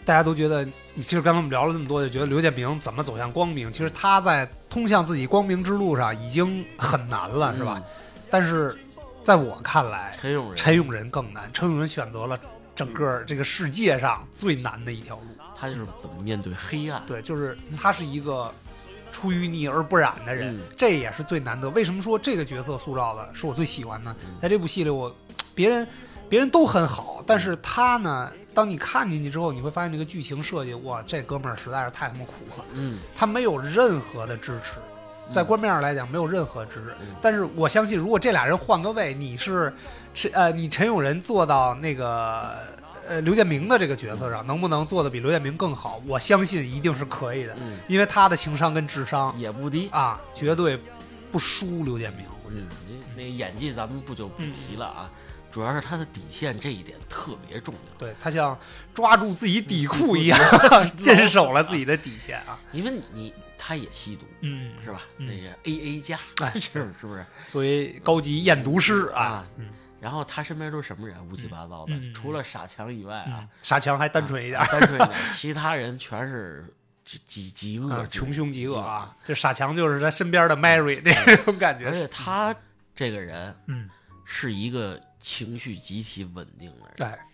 大家都觉得，其实刚才我们聊了那么多，就觉得刘建明怎么走向光明？其实他在通向自己光明之路上已经很难了，是吧？嗯？但是在我看来，陈永仁，陈永仁更难。陈永仁选择了整个这个世界上最难的一条路。他就是怎么面对黑暗，对，就是他是一个出淤泥而不染的人，嗯这也是最难得。为什么说这个角色塑造的是我最喜欢呢？嗯在这部戏里，我别人别人都很好，但是他呢，当你看进去之后，你会发现这个剧情设计，哇，这哥们儿实在是太他妈苦了，嗯，他没有任何的支持。在官面上来讲，没有任何支持。嗯但是我相信，如果这俩人换个位，你是陈呃，你陈永仁做到那个呃刘建明的这个角色上，能不能做的比刘建明更好？我相信一定是可以的，嗯因为他的情商跟智商也不低。啊，绝对不输刘建明。我觉嗯得，那那个演技咱们不就不提了啊，主要是他的底线这一点特别重要，对他像抓住自己底裤一样，坚守了自己的底线啊。因为你你他也吸毒嗯，是吧？嗯那个 A A 加哎 是是不是？作为高级验毒师啊然后他身边都是什么人？乌七八糟的，除了傻强以外啊嗯，，傻强还单纯一点啊，单纯一点，其他人全是极极极恶穷凶极恶啊！这傻强就是他身边的 Mary 那种感觉而觉。且他这个人嗯，是一个情绪极其稳定的人，哎，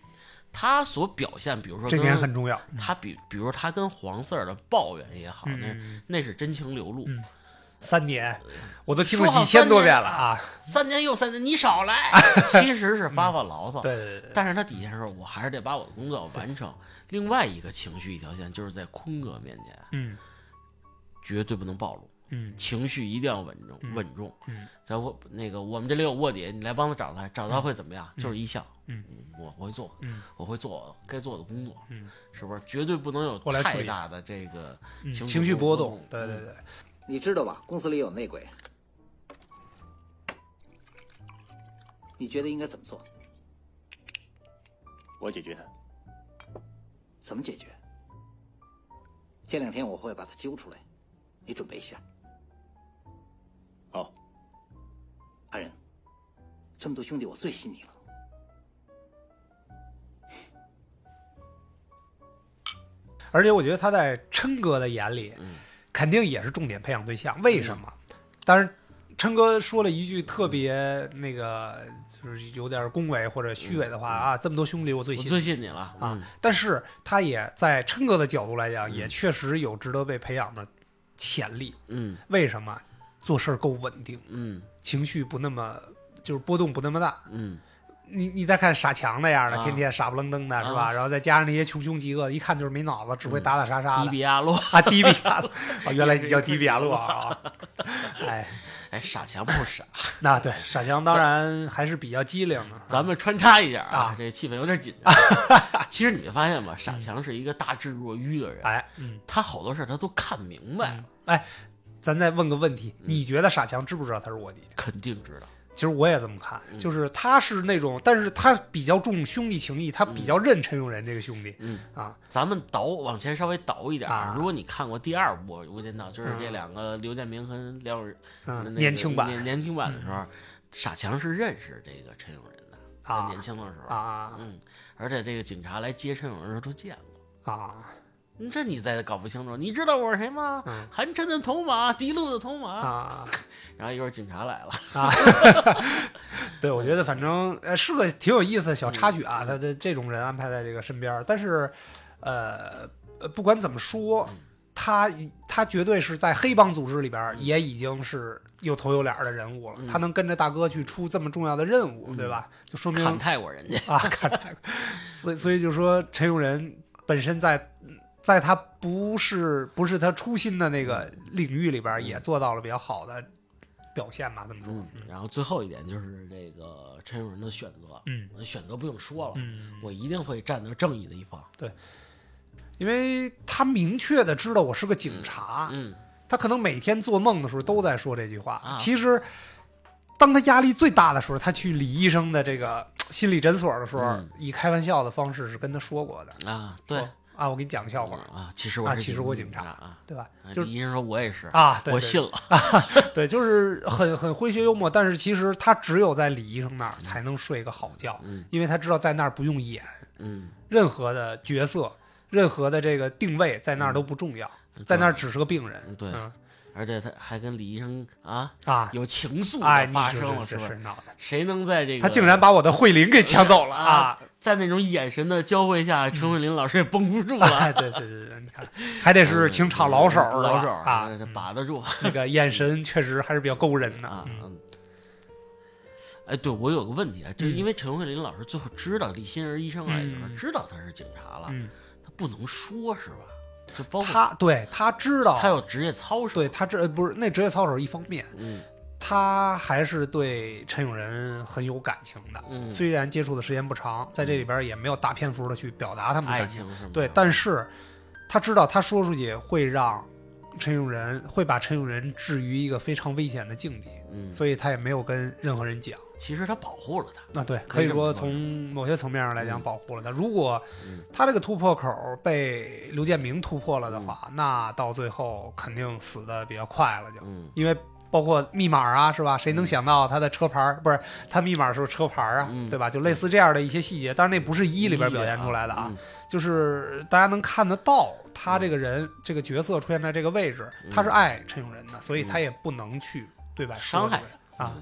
他所表现，比如说这跟点很重要。他比，比如他跟黄四儿的抱怨也好，那嗯，那是真情流露。嗯三年，我都听了说几千多遍了啊！三年又三年，你少来，其实是发发牢骚。对对对对，但是他底线说，我还是得把我的工作完成。另外一个情绪一条线，就是在坤哥面前嗯绝对不能暴露，嗯情绪一定要稳重，嗯稳重。嗯，在我那个我们这里有卧底，你来帮他找他，找他会怎么样？就是一笑，嗯，我我会做，嗯我会做该做的工作，嗯，是不是？绝对不能有太大的这个嗯，情情绪波动动，，对对对，你知道吧？公司里有内鬼，你觉得应该怎么做？我解决他。怎么解决？这两天我会把他揪出来，你准备一下。这么多兄弟，我最信你了。而且我觉得他在琛哥的眼里，嗯肯定也是重点培养对象。为什么？当然，琛哥说了一句特别那个，就是有点恭维或者虚伪的话啊，这么多兄弟，我最我信最信你了。但是他也在琛哥的角度来讲，嗯也确实有值得被培养的潜力。嗯为什么？做事儿够稳定，嗯情绪不那么就是波动不那么大。嗯，你你再看傻强那样的，啊天天傻不愣登的，是吧？啊然后再加上那些穷凶极恶，一看就是没脑子，只会打打杀杀迪。比亚洛，啊，迪比亚洛，啊，原来你叫迪比亚洛啊！哎，哎，傻强不傻。那对傻强当然还是比较机灵的。咱们穿插一下啊啊，这气氛有点紧张。其实你发现吧，傻强是一个大智若愚的人，哎，嗯，他好多事儿他都看明白了，哎，咱再问个问题，嗯你觉得傻强知不知道他是卧底？肯定知道。其实我也这么看，嗯。就是他是那种，但是他比较重兄弟情谊，他比较认陈永仁这个兄弟嗯啊。咱们倒往前稍微倒一点啊。如果你看过第二部《无间道》，就是这嗯。两个刘建明和梁永仁嗯，年轻版年年轻版的时候，傻强是认识这个陈永仁的，在啊年轻的时候，啊。嗯，而且这个警察来接陈永仁的时候都见过。啊。你这你再搞不清楚，你知道我是谁吗？嗯韩琛的头马，狄路的头马。啊 然后一会儿警察来了，啊！对，我觉得反正呃是个挺有意思的小插曲啊，他的这种人安排在这个身边，但是呃呃不管怎么说，他他绝对是在黑帮组织里边也已经是有头有脸的人物了，嗯他能跟着大哥去出这么重要的任务，对吧？就说明看泰国人家。啊，看泰国，所以所以就说陈永仁本身在在他不是不是他初心的那个领域里边，也做到了比较好的表现吧，这么说。嗯，然后最后一点就是这个陈永仁的选择，嗯我的选择不用说了，嗯，我一定会站在正义的一方。对因为他明确的知道我是个警察，嗯，他可能每天做梦的时候都在说这句话。啊其实，当他压力最大的时候，他去李医生的这个心理诊所的时候，嗯以开玩笑的方式是跟他说过的。啊，对说啊，我给你讲个笑话，啊，其实我啊其实我警警察啊。对吧？啊就是李医生说我也是，啊，对对我信了。对，就是很很诙谐幽默，但是其实他只有在李医生那儿才能睡个好觉，嗯因为他知道在那儿不用演嗯，任何的角色，任何的这个定位在那儿都不重要，在那儿只是个病人。嗯对嗯而且他还跟李医生啊啊，有情愫发生了，是不是？谁能在这个他竟然把我的慧玲给抢走了啊啊！在那种眼神的交汇下，陈慧琳老师也绷不住了。哎，对对对对，你看，还得是情场老手老手啊，把得住那个眼神确实还是比较勾人的啊。嗯嗯。哎，对我有个问题啊，就是嗯因为陈慧琳老师最后知道李欣儿医生来的时候，嗯知道他是警察了，嗯，他不能说是吧？就包括他对他知道，他有职业操守，对他这呃不是那职业操守一方面，嗯他还是对陈永仁很有感情的。嗯，虽然接触的时间不长，在这里边也没有大篇幅的去表达他们的感情，对，但是他知道他说出去会让陈永仁会把陈永仁置于一个非常危险的境地，嗯，所以他也没有跟任何人讲。其实他保护了他，那对，可以说从某些层面上来讲嗯保护了他。如果嗯他这个突破口被刘建明突破了的嗯话，那到最后肯定死的比较快了就，嗯因为包括密码啊，是吧？谁能想到他的车牌儿不是他密码是车牌儿啊，嗯。对吧？就类似这样的一些细节，但是那不是一里边表现出来的啊，嗯。就是大家能看得到他这个人、这个角色出现在这个位置，他是爱陈永仁的，所以他也不能去对外伤害这个啊。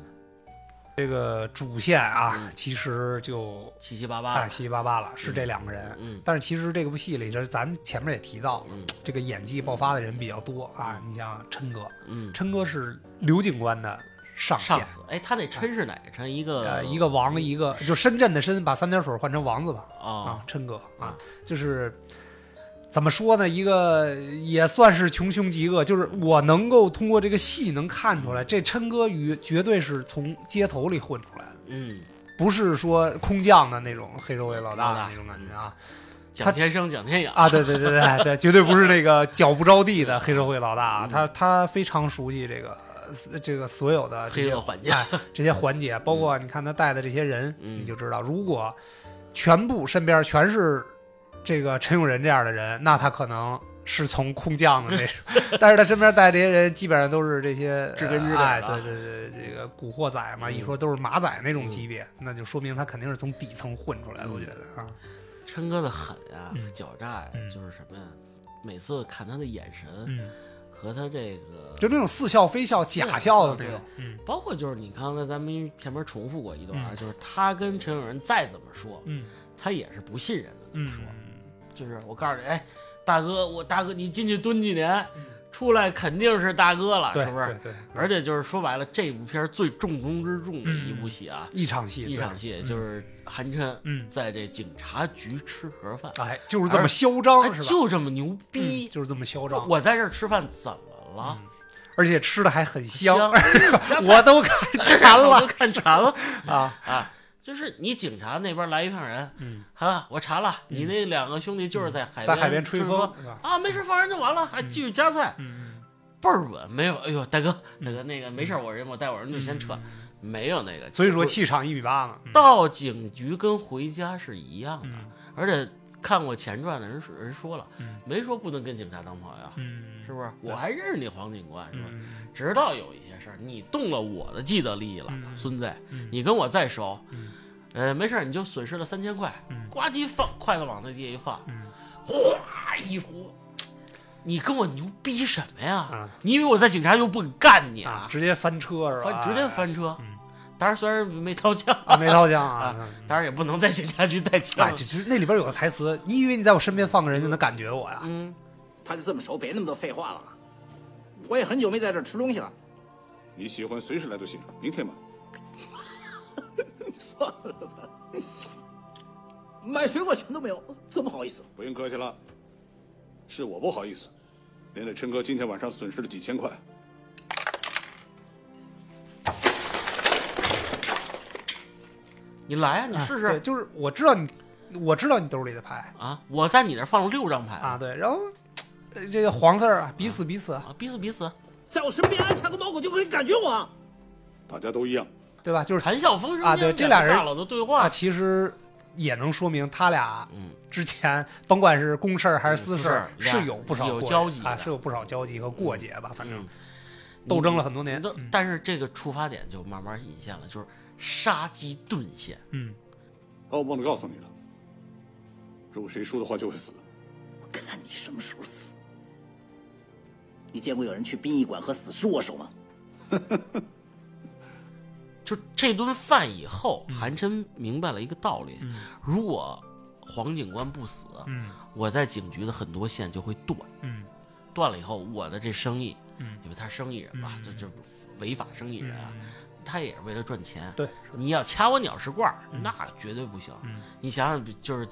这个主线啊，嗯。其实就七七八八七七八八了，是这两个人。嗯但是其实这个部戏里，就是咱们前面也提到这个演技爆发的人比较多啊。你像琛哥，嗯，琛哥是刘警官的上线。上，司，哎，他那琛是哪？个琛？一个呃，一个王，一个就深圳的深，把三点水换成王字吧。啊啊，琛哥啊，就是怎么说呢？一个也算是穷凶极恶，就是我能够通过这个戏能看出来，这琛哥与绝对是从街头里混出来的，嗯，不是说空降的那种黑社会老大的那种感觉啊蒋天生蒋天养啊！对对对对对，绝对不是那个脚不着地的黑社会老大啊，嗯他他非常熟悉这个。这个所有的这些环节哎这些环节，包括你看他带的这些人，嗯你就知道，如果全部身边全是这个陈永仁这样的人，那他可能是从空降的那种，但是他身边带这些人基本上都是这些知根知底哎，对对对，这个古惑仔嘛，嗯。一说都是马仔那种级别，那就说明他肯定是从底层混出来的，嗯我觉得啊，琛哥的狠呀、嗯。狡诈呀、嗯就是什么呀？每次看他的眼神嗯，和他这个，就那种似笑非笑、假笑的那种，嗯包括就是你刚才咱们前面重复过一段，嗯。就是他跟陈永仁再怎么说，嗯他也是不信任的说，就是我告诉你，哎，大哥，我大哥你进去蹲几年，出来肯定是大哥了，是不是？对对，而且就是说白了，这部片儿最重中之重的一部戏啊，一场戏，一场戏就是韩琛嗯，在这警察局吃盒饭，哎，就是这么嚣张哎是吧？就这么牛嗯逼。就是这么嚣张，我在这儿吃饭怎么了？嗯而且吃的还很香，我都看馋了看馋了 啊！啊！就是你警察那边来一票人，嗯，啊，我查了，你那两个兄弟就是在海在海边吹吹风？啊，没事放人就完了，还继续加菜，嗯倍儿稳，没有，哎呦，大哥，大哥，那个没事，我人我带我人就先撤，嗯没有那个，所以说气场一米八呢。嗯。到警局跟回家是一样的，嗯。而且看过前传的人说人说了，嗯。没说不能跟警察当朋友，嗯，是不是？我还认识你黄警官，是吧？嗯。直到有一些事儿，你动了我的既得利益了，嗯。孙子，嗯。你跟我再熟，嗯。呃，没事儿，你就损失了三千块，嗯。呱唧放筷子往那地下一放，嗯。哗一壶，你跟我牛逼什么呀？啊。你以为我在警察局不干你啊，直接翻车是吧？翻直接翻车，嗯当然虽然没掏枪，啊，没掏枪啊。当然也不能在警察局带枪哎，，就就是那里边有个台词，你以为你在我身边放个人就能感觉我呀？嗯，他就这么熟，别那么多废话了。我也很久没在这儿吃东西了。你喜欢随时来都行，明天吧。算了吧，买水果钱都没有，怎么好意思？不用客气了，是我不好意思，连累琛哥今天晚上损失了几千块。你来啊，你哎试试对就是我知道你，我知道你兜里的牌啊！我在你那儿放了六张牌啊，对，然后呃这个黄四儿啊，彼此彼此，啊，彼此彼此，在我身边安插个猫狗就可以感觉我。大家都一样。对吧？就是谈笑风生啊对这俩人大佬的对啊，话，其实也能说明他俩嗯，之前甭管是公事儿还是私事是有不少有交集啊是有不少交集和过节吧，反正嗯斗争了很多年但是这个出发点就慢慢引现了，就是杀鸡顿现。嗯，我，忘了告诉你了，如果谁输的话就会死。我看你什么时候死。你见过有人去殡仪馆和死尸握手吗？就这顿饭以后，嗯韩琛明白了一个道理：如果黄警官不死，嗯我在警局的很多线就会断。嗯断了以后，我的这生意，嗯因为他是生意人嘛，嗯这这违法生意人啊，他也是为了赚钱。对，你要掐我鸟食罐儿，那绝对不行。嗯。你想想，就是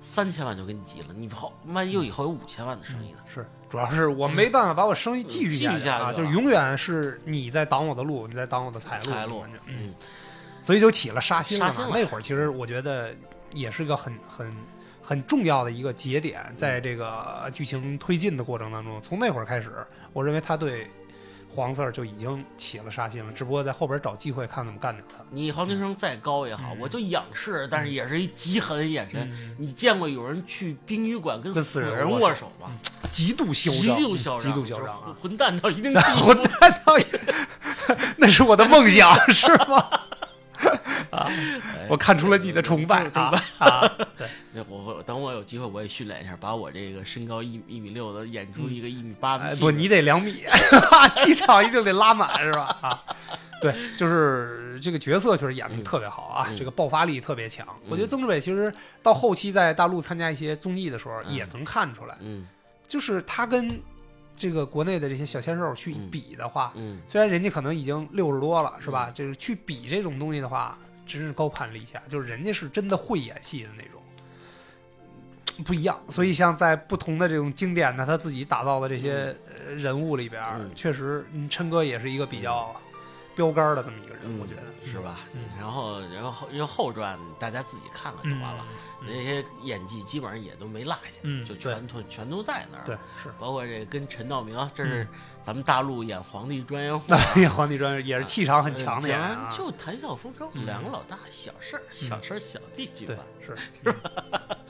三千万就给你急了，你后万一又以后有五千万的生意呢？是，主要是我没办法把我生意继续继续下去啊，就永远是你在挡我的路，你在挡我的财路，财路。嗯，嗯，所以就起了杀心了嘛。杀心了。那会儿其实我觉得也是个很很很重要的一个节点，在这个剧情推进的过程当中，从那会儿开始，我认为他对黄四儿就已经起了杀心了，只不过在后边找机会看怎么干掉他。你黄庭生再高也好，嗯我就仰视，但是也是一极狠的眼神。嗯你见过有人去殡仪馆跟跟死人握握手吗？极度嚣张极张，度嚣张，极度嚣张啊！混蛋到一定地步。混蛋到一，那是我的梦想，是吗？啊，我看出了你的崇拜崇拜啊啊！对，那我等我有机会，我也训练一下，把我这个身高一一米六的演出一个一米八的。哎不，你得两米，气场一定得拉满，是吧？啊，对，就是这个角色确实演的特别好啊，嗯这个爆发力特别强。嗯我觉得曾志伟其实到后期在大陆参加一些综艺的时候，嗯也能看出来，嗯就是他跟这个国内的这些小鲜肉去嗯比的话，嗯虽然人家可能已经六十多了，是吧？就是去比这种东西的话，真是高攀了一下，就是人家是真的会演戏的那种，不一样。所以像在不同的这种经典的他自己打造的这些呃人物里边，嗯。确实，嗯，琛哥也是一个比较标杆的这么一个人，嗯我觉得是吧？嗯。然后然后后然后后传大家自己看看就嗯完了，那些演技基本上也都没落下，嗯就全全全都在那儿。对，是。包括这跟陈道明，这嗯。是咱们大陆演皇帝专业户 演皇帝专业也是气场很强的演员啊，就谈笑风生，嗯。两个老大，小事儿小事儿小弟剧对吧，是，嗯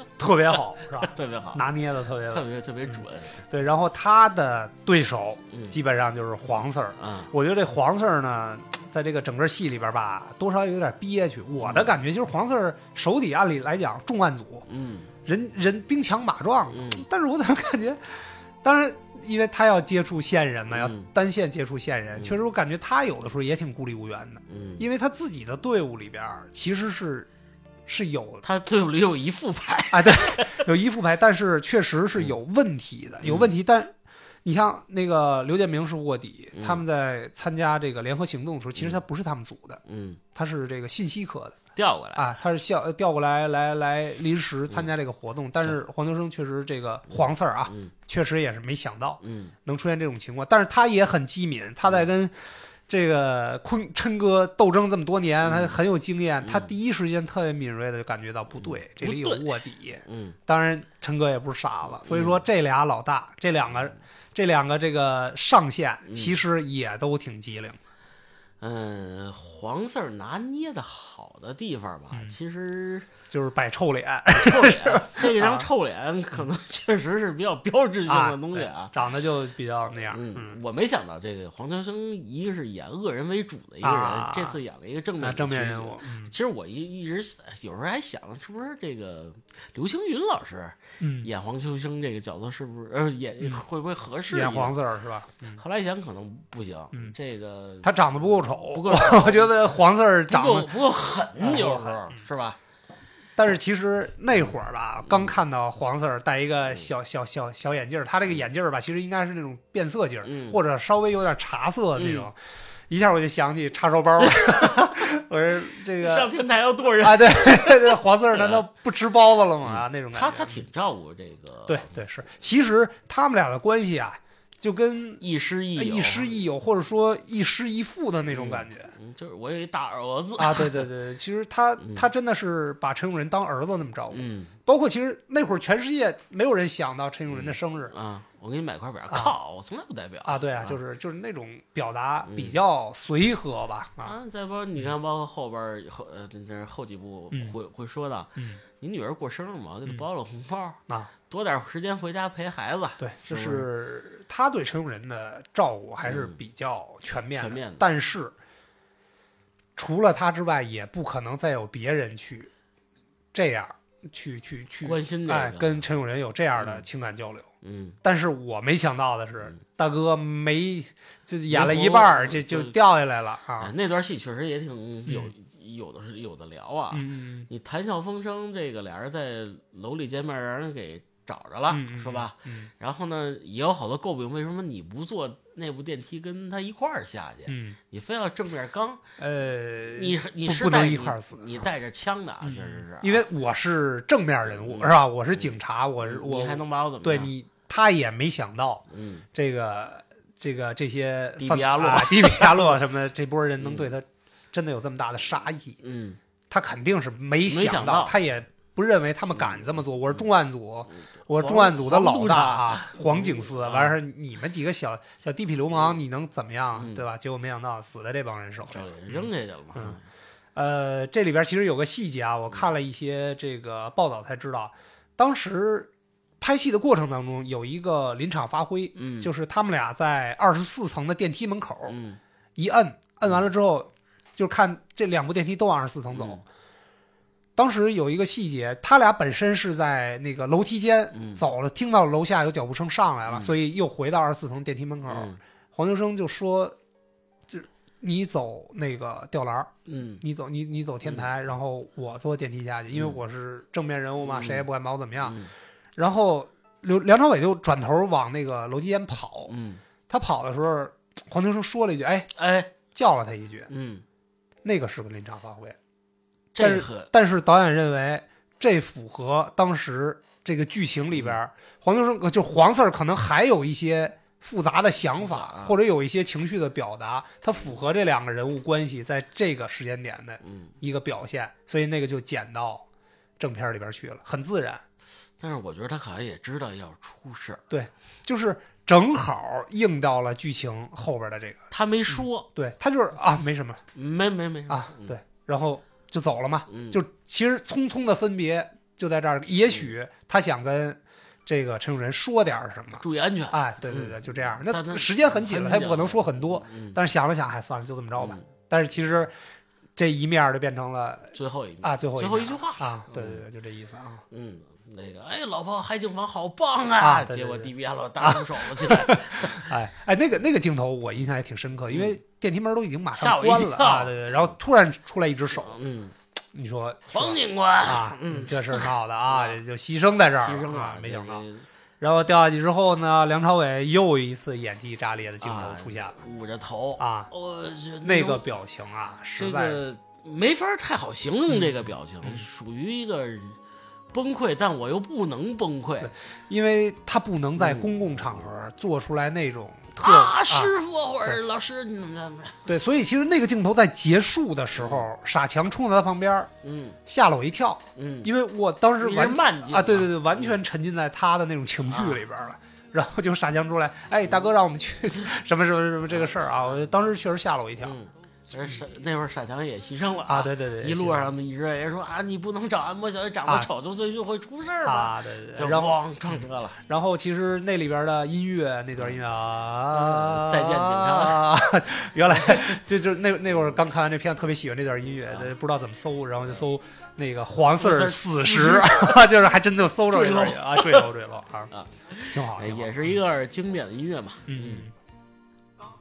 特别好，是吧？特别好，拿捏的特别特别特别准。对，然后他的对手嗯。基本上就是黄四儿。嗯，我觉得这黄四儿呢，在这个整个戏里边吧，多少有点憋屈。我的感觉就是黄四儿手底按理来讲重案组，嗯。人人兵强马壮，嗯。但是我怎么感觉，当然因为他要接触线人嘛，要嗯单线接触线人，嗯。确实我感觉他有的时候也挺孤立无援的，嗯，因为他自己的队伍里边其实是是有 他队伍里有一副牌，啊，对，有一副牌，但是确实是有问题的，有问题。但你像那个刘建明是卧底，嗯。他们在参加这个联合行动的时候，其实他不是他们组的，嗯，他是这个信息科的调过来，啊，他是校呃调过来来来临时参加这个活动。但是黄秋生确实这个黄四儿啊，嗯。确实也是没想到嗯。能出现这种情况，但是他也很机敏，他在跟。这个坤琛哥斗争这么多年，他很有经验，他第一时间特别敏锐的就感觉到不对，这里有卧底，嗯。当然，陈哥也不是傻子，所以说这俩老大，这两个，这两个这个上线，其实也都挺机灵。嗯，黄四儿拿捏的好的地方吧，嗯其实就是摆臭脸臭脸 这张臭脸可能确实是比较标志性啊的东西啊。长得就比较那样。嗯嗯，，我没想到这个黄秋生一个是演恶人为主的一个人，啊这次演了一个正面那正面人物。嗯其实我一一直有时候还想，是不是这个刘青云老师嗯，演黄秋生这个角色是不是呃演嗯会不会合适？演黄四儿是吧？嗯，后来一想可能不行，嗯这个他长得不够丑，不够 我觉得黄四儿长得，够不够狠，不有时候是吧？但是其实那会儿吧，刚看到黄四儿戴一个小小小小眼镜儿，他这个眼镜儿吧，其实应该是那种变色镜或者稍微有点茶色的那种。一下我就想起叉烧包了，我说这个上天台要剁人，啊，对对，黄四儿难道不吃包子了吗？啊，那种感觉。他他挺照顾这个，对对是，其实他们俩的关系啊，就跟亦师亦友，亦师亦友，或者说亦师亦父的那种感觉。嗯，就是我有一大儿子。啊，对对对，其实他 嗯。他真的是把陈永仁当儿子那么照顾，嗯。包括其实那会儿全世界没有人想到陈永仁的生日。啊，我给你买块表，靠，我从来不戴表啊，对啊，就是就是那种表达比较随和吧，啊，啊，再包括你看，包括后边儿后呃，这这后几部嗯会会说到，嗯你女儿过生日嘛，我给她包了红包，啊，多点时间回家陪孩子，对，就是他对陈永仁的照顾还是嗯比较全面的，全面的。但是除了他之外，也不可能再有别人去这样去去去关心这哎，跟陈永仁有这样的嗯。情感交流。嗯，但是我没想到的是嗯，大哥没就演了一半儿，嗯这就就掉下来了哎啊。那段戏确实也挺有有的是有的聊啊，你谈笑风生这个俩人在楼里见面，让人给找着了，嗯，是吧？？嗯然后呢，也有好多诟病，为什么你不坐那部电梯跟他一块儿下去？嗯，你非要正面刚，呃，你你不不能一块儿死你带着枪的啊，嗯确实是啊，因为我是正面人物是吧？我是警察，我是我你还能把我怎么样？对你，他也没想到嗯，这个这个这些迪比亚洛啊迪比亚洛什么的这波人能对他真的有这么大的杀意，嗯，他肯定是没没想到他也不认为他们敢这么做。我是重案组，我是重案组的老大啊，黄警司。啊完事儿你们几个小小地痞流氓，你能怎么样，嗯对吧？结果没想到死在这帮人手里这了。里扔下去了嘛。嗯呃，这里边其实有个细节啊，我看了一些这个报道才知道，当时拍戏的过程当中有一个临场发挥，嗯，就是他们俩在二十四层的电梯门口嗯。一摁，摁完了之后，就看这两部电梯都往二十四层走。嗯。当时有一个细节，他俩本身是在那个楼梯间嗯。走了，听到楼下有脚步声上来了，嗯。所以又回到二十四层电梯门口。嗯。黄秋生就说：“就是你走那个吊篮儿，嗯。你走你你走天台，然后我坐电梯下去，因为嗯。我是正面人物嘛，嗯。谁也不敢把我怎么样。嗯然后刘梁朝伟就转头往那个楼梯间跑，嗯，他跑的时候，黄秋生说了一句：“哎，哎，叫了他一句。嗯，”那个是个临场发挥，但是这个但是导演认为这符合当时这个剧情里边儿，黄秋生就黄 Sir 可能还有一些复杂的想法，啊。或者有一些情绪的表达，它符合这两个人物关系在这个时间点的嗯，一个表现，所以那个就剪到正片里边去了，很自然，但是我觉得他好像也知道要出事儿，就是正好应到了剧情后边的这个，他没说，对他就是啊没什么没没没啊，对，然后就走了嘛，嗯，就其实匆匆的分别就在这儿，也许他想跟这个陈永仁说点儿什么。注意安全。哎，对对对，就这样。但他那时间很紧了，他也不可能说很多。嗯，但是想了想，还算了，就这么着吧。嗯但是其实这一面儿就变成了最后一面啊，最后最后一句话啊，对对对，就这意思啊。嗯，那个哎，老婆海景房好棒啊！对对结果对迪比亚洛打出手了起来，哎哎，那个那个镜头我印象也挺深刻，因为电梯门都已经马上关了跳。啊，对对。然后突然出来一只手，嗯，你说黄警官。啊，嗯，这事儿闹的啊，这就牺牲在这儿，牺牲啊，没想到。然后掉下去之后呢，梁朝伟又一次演技炸裂的镜头啊出现了。捂着头，啊，我这那个表情啊，实这在个没法太好形容这个表情，嗯。属于一个崩溃，但我又不能崩溃对因为他不能在嗯公共场合做出来那种特啊！师傅或者老师，你怎么怎么？对，所以其实那个镜头在结束的时候，傻强冲到他旁边，嗯吓了我一跳，嗯，因为我当时是慢镜啊，对对对，完全沉浸在他的那种情绪里边了。然后就傻强出来，哎，大哥，让我们去 什么什么什么这个事儿啊！我当时确实吓了我一跳嗯，而傻那会儿傻强也牺牲了啊！对对对，一路上一直也说啊，你不能找安博小姐，长得啊丑就就就会出事儿吧？啊，对对就撞车了，然后其实那里边的音乐那段音乐啊，嗯再见警察察，原来就就那那会儿刚看完这片子，特别喜欢这段音乐，对不知道怎么搜，然后就搜那个黄四儿黄四四儿十，就是还真就搜着这段音乐啊，坠楼坠楼啊啊，挺好，也是一个经典的音乐嘛。嗯，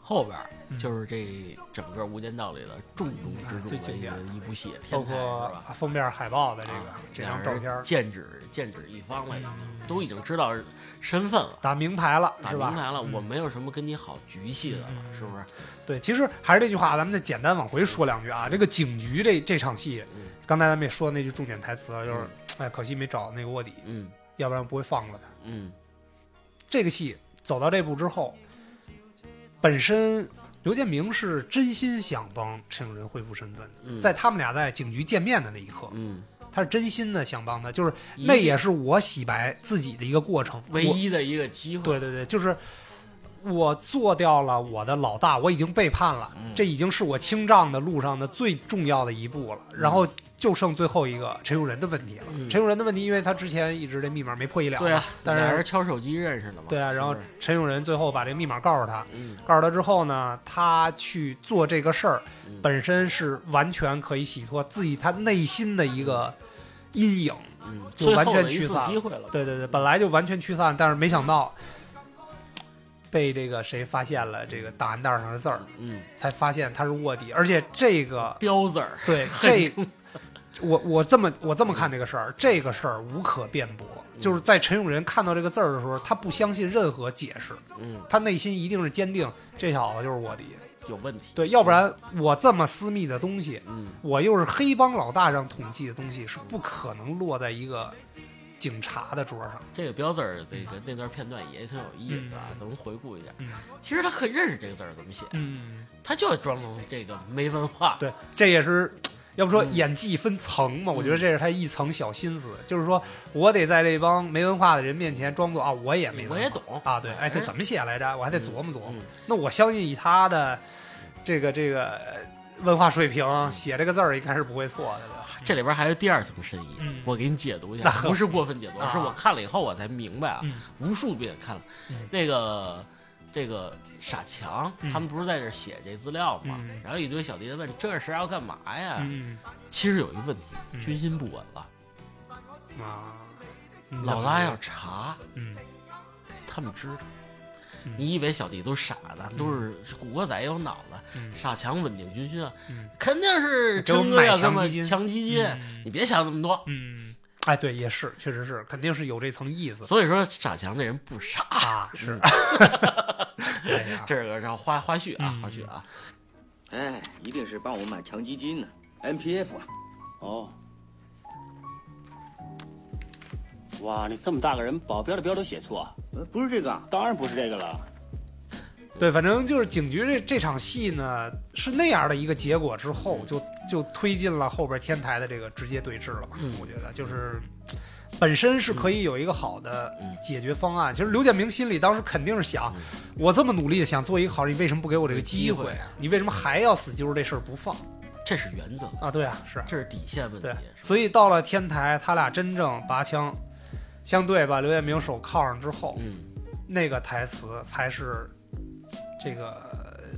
后边就是这整个《无间道》里的重中之重最的一个经典的一部戏，包括吧？封面海报的这个啊这两张照片，剑指剑指一方了，已经嗯都已经知道身份了，打明牌了？打明牌了，嗯我没有什么跟你好局气的了，嗯是不是？对，其实还是这句话，咱们再简单往回说两句啊。这个警局这这场戏，嗯刚才咱们也说那句重点台词了，就是哎，可惜没找到那个卧底，嗯要不然不会放过他。嗯这个戏走到这步之后，本身刘建明是真心想帮陈永仁恢复身份的，嗯在他们俩在警局见面的那一刻，嗯，他是真心的想帮他，就是那也是我洗白自己的一个过程。唯一的一个机会。对对对，就是我做掉了我的老大，我已经背叛了，嗯这已经是我清账的路上的最重要的一步了。然后就剩最后一个陈永仁的问题了。嗯陈永仁的问题，因为他之前一直这密码没破译了，对啊，但是还是敲手机认识的嘛。对啊，然后是不是陈永仁最后把这个密码告诉他，嗯告诉他之后呢，他去做这个事儿嗯，本身是完全可以洗脱自己他内心的一个阴影。嗯，就完最后的一全驱散机会了。对对对，本来就完全驱散，但是没想到被这个谁发现了这个档案袋上的字儿，嗯，才发现他是卧底，而且这个标字儿。对这。我我这么我这么看这个事儿，这个事儿无可辩驳。就是在陈永仁看到这个字儿的时候，他不相信任何解释，嗯，他内心一定是坚定这小子就是卧底。有问题。对，要不然我这么私密的东西，嗯我又是黑帮老大让统计的东西，是不可能落在一个警察的桌上。这个标字儿那个那段片段也挺有意思啊，嗯咱们回顾一下。嗯其实他很认识这个字儿怎么写，嗯，他就是装成这个没文化。对，这也是。要不说嗯演技分层嘛，嗯我觉得这是他一层小心思，就是说我得在这帮没文化的人面前装作啊，我也没文化，我也懂啊，对，哎，这怎么写来着？我还得琢磨琢磨。嗯那我相信以他的这个这个呃文化水平，写这个字儿应该是不会错的，对吧？这里边还有第二层深意，嗯我给你解读一下，那不是过分解读，啊是我看了以后我才明白啊，嗯无数遍看了。嗯那个这个傻强，嗯他们不是在这写这资料吗？嗯然后一堆小弟子问这是要干嘛呀？嗯其实有一个问题，嗯军心不稳了，啊，老大要查，嗯他们知道。嗯你以为小弟都傻呢？都是古惑仔有脑子，嗯傻强稳定军心啊，嗯肯定是给我陈哥要买干嘛强基金你别想那么多。嗯，哎，对，也是，确实是，肯定是有这层意思所以说傻强这人不傻，啊，是，这个让花花絮啊，嗯花絮啊。哎，一定是帮我买强基金呢，MPF 啊。哦，哇，你这么大个人，保镖的标都写错啊？呃，不是这个啊，当然不是这个了。对，反正就是警局这这场戏呢，是那样的一个结果之后，就就推进了后边天台的这个直接对峙了吧？嗯我觉得就是本身是可以有一个好的嗯解决方案。其实刘建明心里当时肯定是想，我这么努力的想做一个好人，你为什么不给我这个机会啊？你为什么还要死揪着这事儿不放这是原则，啊？对啊，是这是底线问题对。，所以到了天台，他俩真正拔枪相对，把刘建明手铐上之后，嗯，那个台词才是这个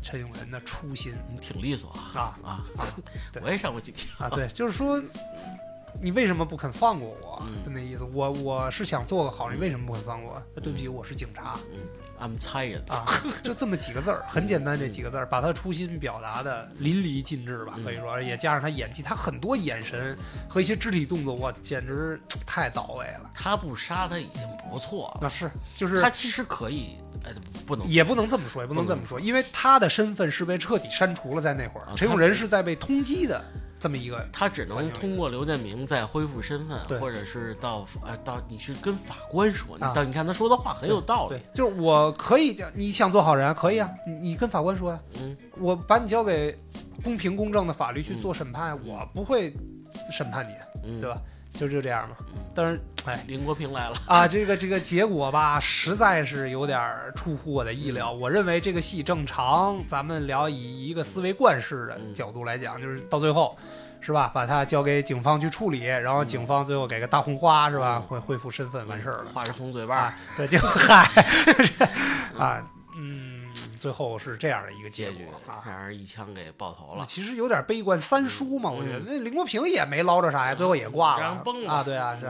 陈永仁的初心你挺利索啊啊啊！我也上过警校啊！对，就是说，你为什么不肯放过我？嗯就那意思。我我是想做个好人，为什么不肯放过我？对不起，我是警察嗯，I'm tired 啊！就这么几个字儿，很简单，这几个字儿，把他初心表达的淋漓尽致吧，嗯可以说，也加上他演技，他很多眼神和一些肢体动作，哇，简直太到位了。他不杀他已经不错了，那是，就是他其实可以，哎，不能也不能这么说，也不能这么说，因为他的身份是被彻底删除了，在那会儿啊，陈永仁是在被通缉的这么一个，他只能通过刘建明再恢复身份，或者是到呃到你去跟法官说，你啊。但你看他说的话很有道理。对，，就是我可以讲，你想做好人可以啊，你你跟法官说呀，嗯，我把你交给公平公正的法律去嗯。做审判，我不会审判你，嗯，对吧？就就这样嘛。嗯。但是，哎。林国平来了，啊，这个这个结果吧，实在是有点出乎我的意料。我认为这个戏正常，咱们聊以一个思维惯式的嗯。角度来讲，就是到最后，是吧？把他交给警方去处理，然后警方最后给个大红花，是吧？嗯恢恢复身份，完事儿了。画着红嘴巴啊，，对，就 嗨，啊，嗯，最后是这样的一个结果啊。让人一枪给爆头了。其实有点悲观，三叔嘛，我觉得嗯那林国平也没捞着啥呀，最后也挂了让人崩了啊，对啊是。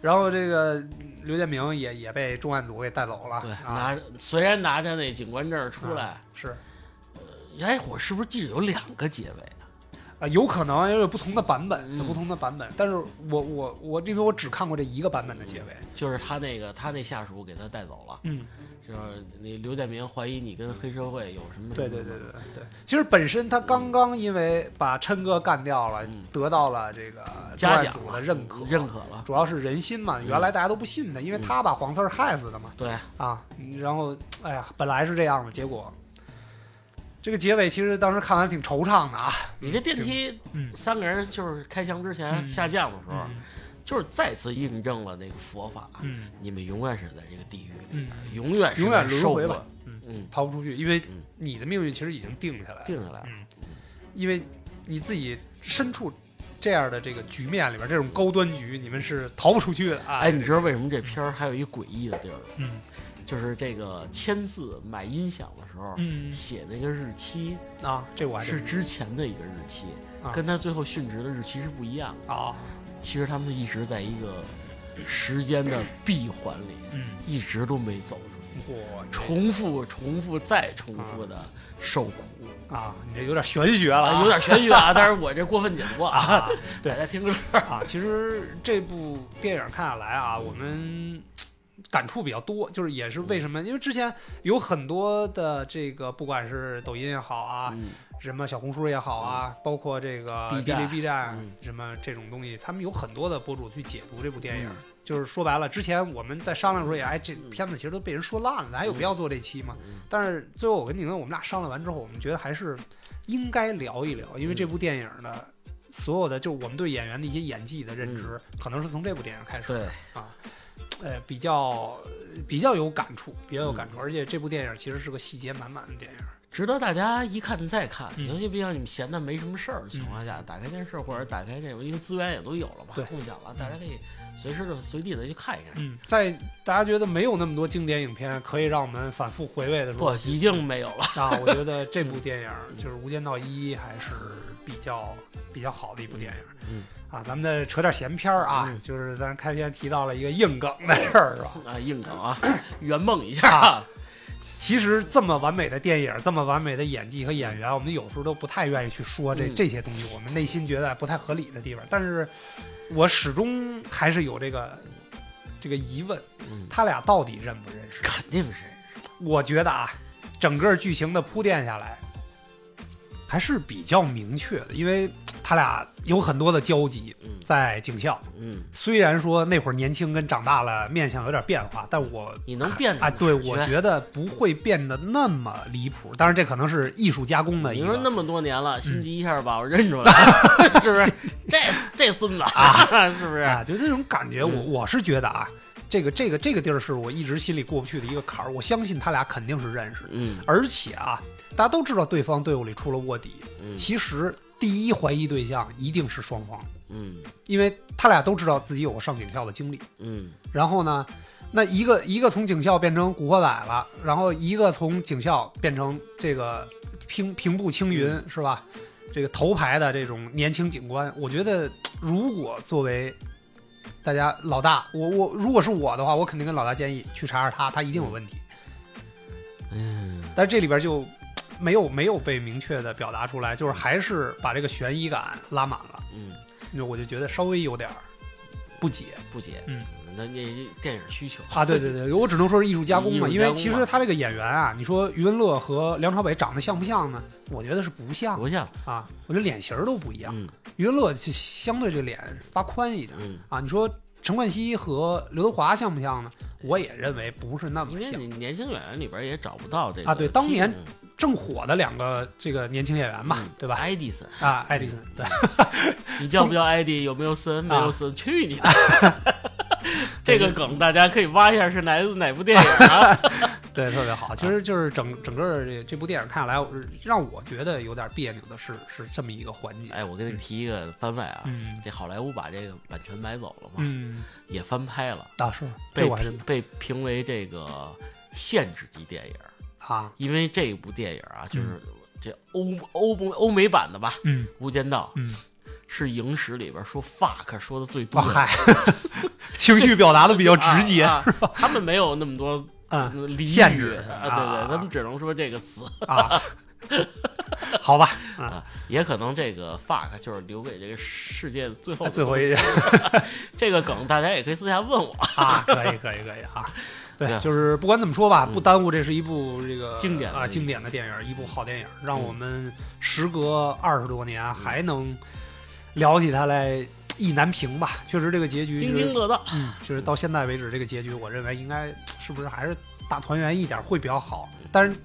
然后这个刘建明也也被重案组给带走了，对，啊，拿虽然拿着那警官证出来啊，是哎，我是不是记得有两个结尾啊？啊，有可能因为有不同的版本，有嗯不同的版本，但是我我我因为我只看过这一个版本的结尾，就是他那个他那下属给他带走了，嗯，就是那刘建明怀疑你跟黑社会有什么？对对对对对。其实本身他刚刚因为把琛哥干掉了，嗯得到了这个嘉奖了的认可，认可了。主要是人心嘛，原来大家都不信他，因为他把黄四儿害死的嘛，对，啊，然后哎呀，本来是这样的，结果这个结尾其实当时看完挺惆怅的啊。你这电梯嗯三个人就是开枪之前嗯下降的时候，嗯就是再次印证了那个佛法，嗯你们永远是在这个地狱里嗯，永远是永远轮回吧，嗯，嗯，逃不出去，因为嗯你的命运其实已经定下来了。定下来了。嗯，因为你自己身处这样的这个局面里边，这种高端局，你们是逃不出去的啊。哎，你知道为什么这片儿还有一诡异的地儿？嗯就是这个签字买音响的时候，嗯写那个日期啊，这我还真是之前的一个日期，啊跟他最后殉职的日期是不一样的。啊，其实他们一直在一个时间的闭环里，嗯，一直都没走出去，我重复、重复再重复的受苦，啊，你这有点玄学了啊，有点玄学啊。但是我这过分解读啊啊，对 大家听个乐。啊，其实这部电影看下来啊，我们感触比较多，就是也是为什么？因为之前有很多的这个，不管是抖音也好啊，嗯。什么小红书也好啊，包括这个哔哩站 B 站嗯。什么这种东西，他们有很多的博主去解读这部电影。嗯。就是说白了，之前我们在商量的时候也，哎，这片子其实都被人说烂了，咱还有必要做这期吗？嗯但是最后我跟宁宁我们俩商量完之后，我们觉得还是应该聊一聊，因为这部电影的所有的就是我们对演员的一些演技的认知，可能是从这部电影开始对。的啊。呃，比较比较有感触，比较有感触，而且这部电影其实是个细节满满的电影。值得大家一看再看，嗯尤其比较你们闲的没什么事儿的情况下，打开电视或者打开这个，因为资源也都有了嘛对，共享了，大家可以随时的随地的去看一看。嗯，在大家觉得没有那么多经典影片可以让我们反复回味的时候不候，，已经没有了。啊，我觉得这部电影就是《无间道一》，还是比较比较好的一部电影。嗯啊，咱们再扯点闲篇儿啊，嗯就是咱开篇提到了一个硬梗的事儿，是吧？啊，硬梗啊，圆梦一下啊。其实这么完美的电影，这么完美的演技和演员，我们有时候都不太愿意去说这、嗯这些东西，我们内心觉得不太合理的地方。但是我始终还是有这个这个疑问，嗯，他俩到底认不认识？肯定认识。我觉得啊，整个剧情的铺垫下来，还是比较明确的，因为他俩有很多的交集嗯在警校。嗯，虽然说那会儿年轻跟长大了面相有点变化，但我你能变啊，对我。觉得不会变得那么离谱。当然，这可能是艺术加工的一个。你说那么多年了，心急一下把我认出来了，是不是？这这孙子啊，是不是？啊，就那种感觉，我嗯我是觉得啊，这个这个这个地儿是我一直心里过不去的一个坎儿。我相信他俩肯定是认识的，嗯而且啊，大家都知道对方队伍里出了卧底，嗯其实第一怀疑对象一定是双方，嗯因为他俩都知道自己有过上警校的经历。嗯然后呢，那一个一个从警校变成古惑仔了，然后一个从警校变成这个平平步青云，是吧？这个头牌的这种年轻警官，我觉得如果作为大家老大，我我如果是我的话，我肯定跟老大建议去查查他，他一定有问题。嗯但是这里边就没有没有被明确的表达出来，就是还是把这个悬疑感拉满了，嗯，那我就觉得稍微有点不解。不解。嗯，那那电影需求啊，对对对，我只能说是艺术加工嘛，因为其实他这个演员啊，你说余文乐和梁朝伟长得像不像呢？我觉得是不像不像。啊，我觉得脸型儿都不一样。嗯余文乐是相对这脸发宽一点嗯，啊，你说陈冠希和刘德华像不像呢？我也认为不是那么像因为你。年轻演员里边也找不到这个啊对当年嗯正火的两个这个年轻演员嘛，嗯对吧？爱迪生，啊，爱迪森，对，你叫不叫艾迪？有没有森？没有啊森，去你的！这个梗大家可以挖一下是来自哪部电影啊？对，特别好。其实就是整整个这这部电影看下来，让我觉得有点别扭的是是这么一个环节。哎，我给你提一个番外啊，嗯这好莱坞把这个版权买走了嘛，嗯，也翻拍了，啊是，这被被评为这个限制级电影，啊，因为这部电影啊，就是这欧欧欧美版的吧，嗯《无间道》嗯，是影史里边说 fuck 说的最多嗨，情绪表达的比较直接，啊啊他们没有那么多嗯限制对对，他们只能说这个词。啊，好吧，啊，啊，也可能这个 fuck 就是留给这个世界最后最后一 这个梗，大家也可以私下问我。啊，可以可以可以啊。对，对就是不管怎么说吧，嗯不耽误这是一部这个经典啊经典的电影，一部好电影，让我们时隔二十多年还能聊起它来意难平吧。确实，这个结局津是津乐道，嗯，就是到现在为止，这个结局，我认为应该是不是还是大团圆一点会比较好。但是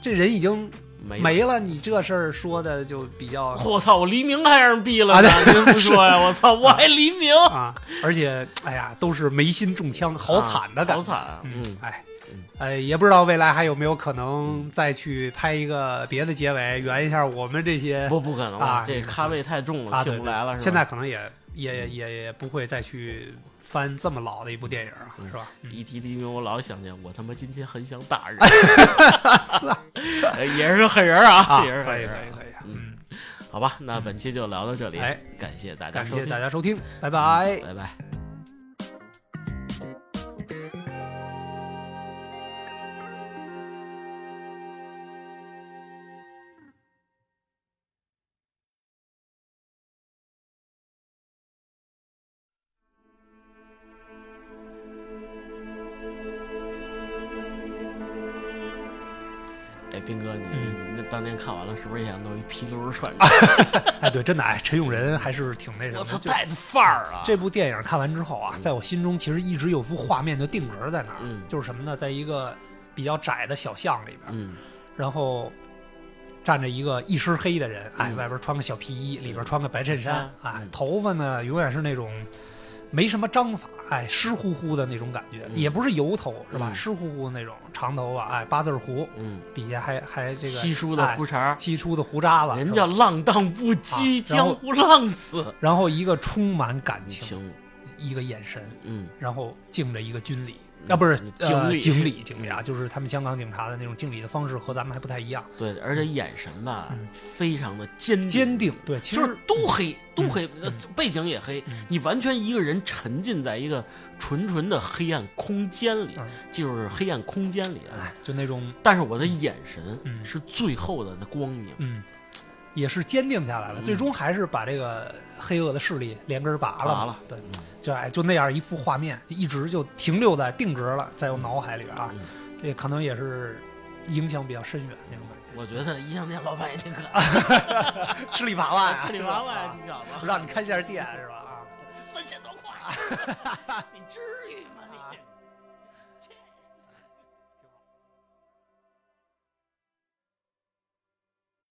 这人已经没了没了，你这事儿说的就比较我操！我黎明还让人毙了呢，啊对 您不说呀？我操！我还黎明，啊，而且哎呀，都是眉心中枪，好惨的感觉。好惨啊！嗯嗯，，哎嗯，哎，也不知道未来还有没有可能再去拍一个别的结尾，圆一下我们这些不不可能啊这咖位太重了，请不来了。现在可能也也也也不会再去翻这么老的一部电影是吧？嗯一提黎明，我老想念我他妈今天很想打人，也是个狠人啊，啊，也是可狠人啊。以可以可以，嗯嗯，好吧，那本期就聊到这里，哎，感谢大家感谢收听，大家收听，拜拜。拜拜。看完了，是不是也想弄一皮溜穿着？哎，对，真的哎，陈永仁还是挺那什么的。我操，范儿啊！这部电影看完之后啊，在我心中其实一直有幅画面就定格在那儿，嗯就是什么呢？在一个比较窄的小巷里边，嗯然后站着一个一身黑的人，哎，嗯外边穿个小皮衣，里边穿个白衬衫，嗯哎，头发呢永远是那种没什么章法，哎，湿乎乎的那种感觉，嗯。也不是油头是吧？嗯。湿乎乎的那种长头发，哎，八字胡，嗯，底下还还这个稀疏的哎胡茬儿，稀疏的胡渣子，人叫浪荡不羁，啊江湖浪子。然后一个充满感情，情，一个眼神，嗯，然后敬着一个军礼。嗯啊，不是敬礼呃敬礼，敬礼啊，就是他们香港警察的那种敬礼的方式和咱们还不太一样，对，而且眼神吧嗯，非常的坚定。坚定。对，其实就是都黑，都黑，背景也黑嗯，你完全一个人沉浸在一个纯纯的黑暗空间里嗯，就是黑暗空间里啊。哎，就那种但是我的眼神嗯。是最后的那光明，嗯，也是坚定下来了，嗯。最终还是把这个黑恶的势力连根拔了。拔了。对，就哎就那样一幅画面，就一直就停留在定格了，在我脑海里边啊，嗯。这可能也是影响比较深远那种感觉。我觉得音像店老板也挺可爱，吃里扒外啊，这里扒外，你小子，让你开下店是吧？啊。三千多块，你至于吗？你？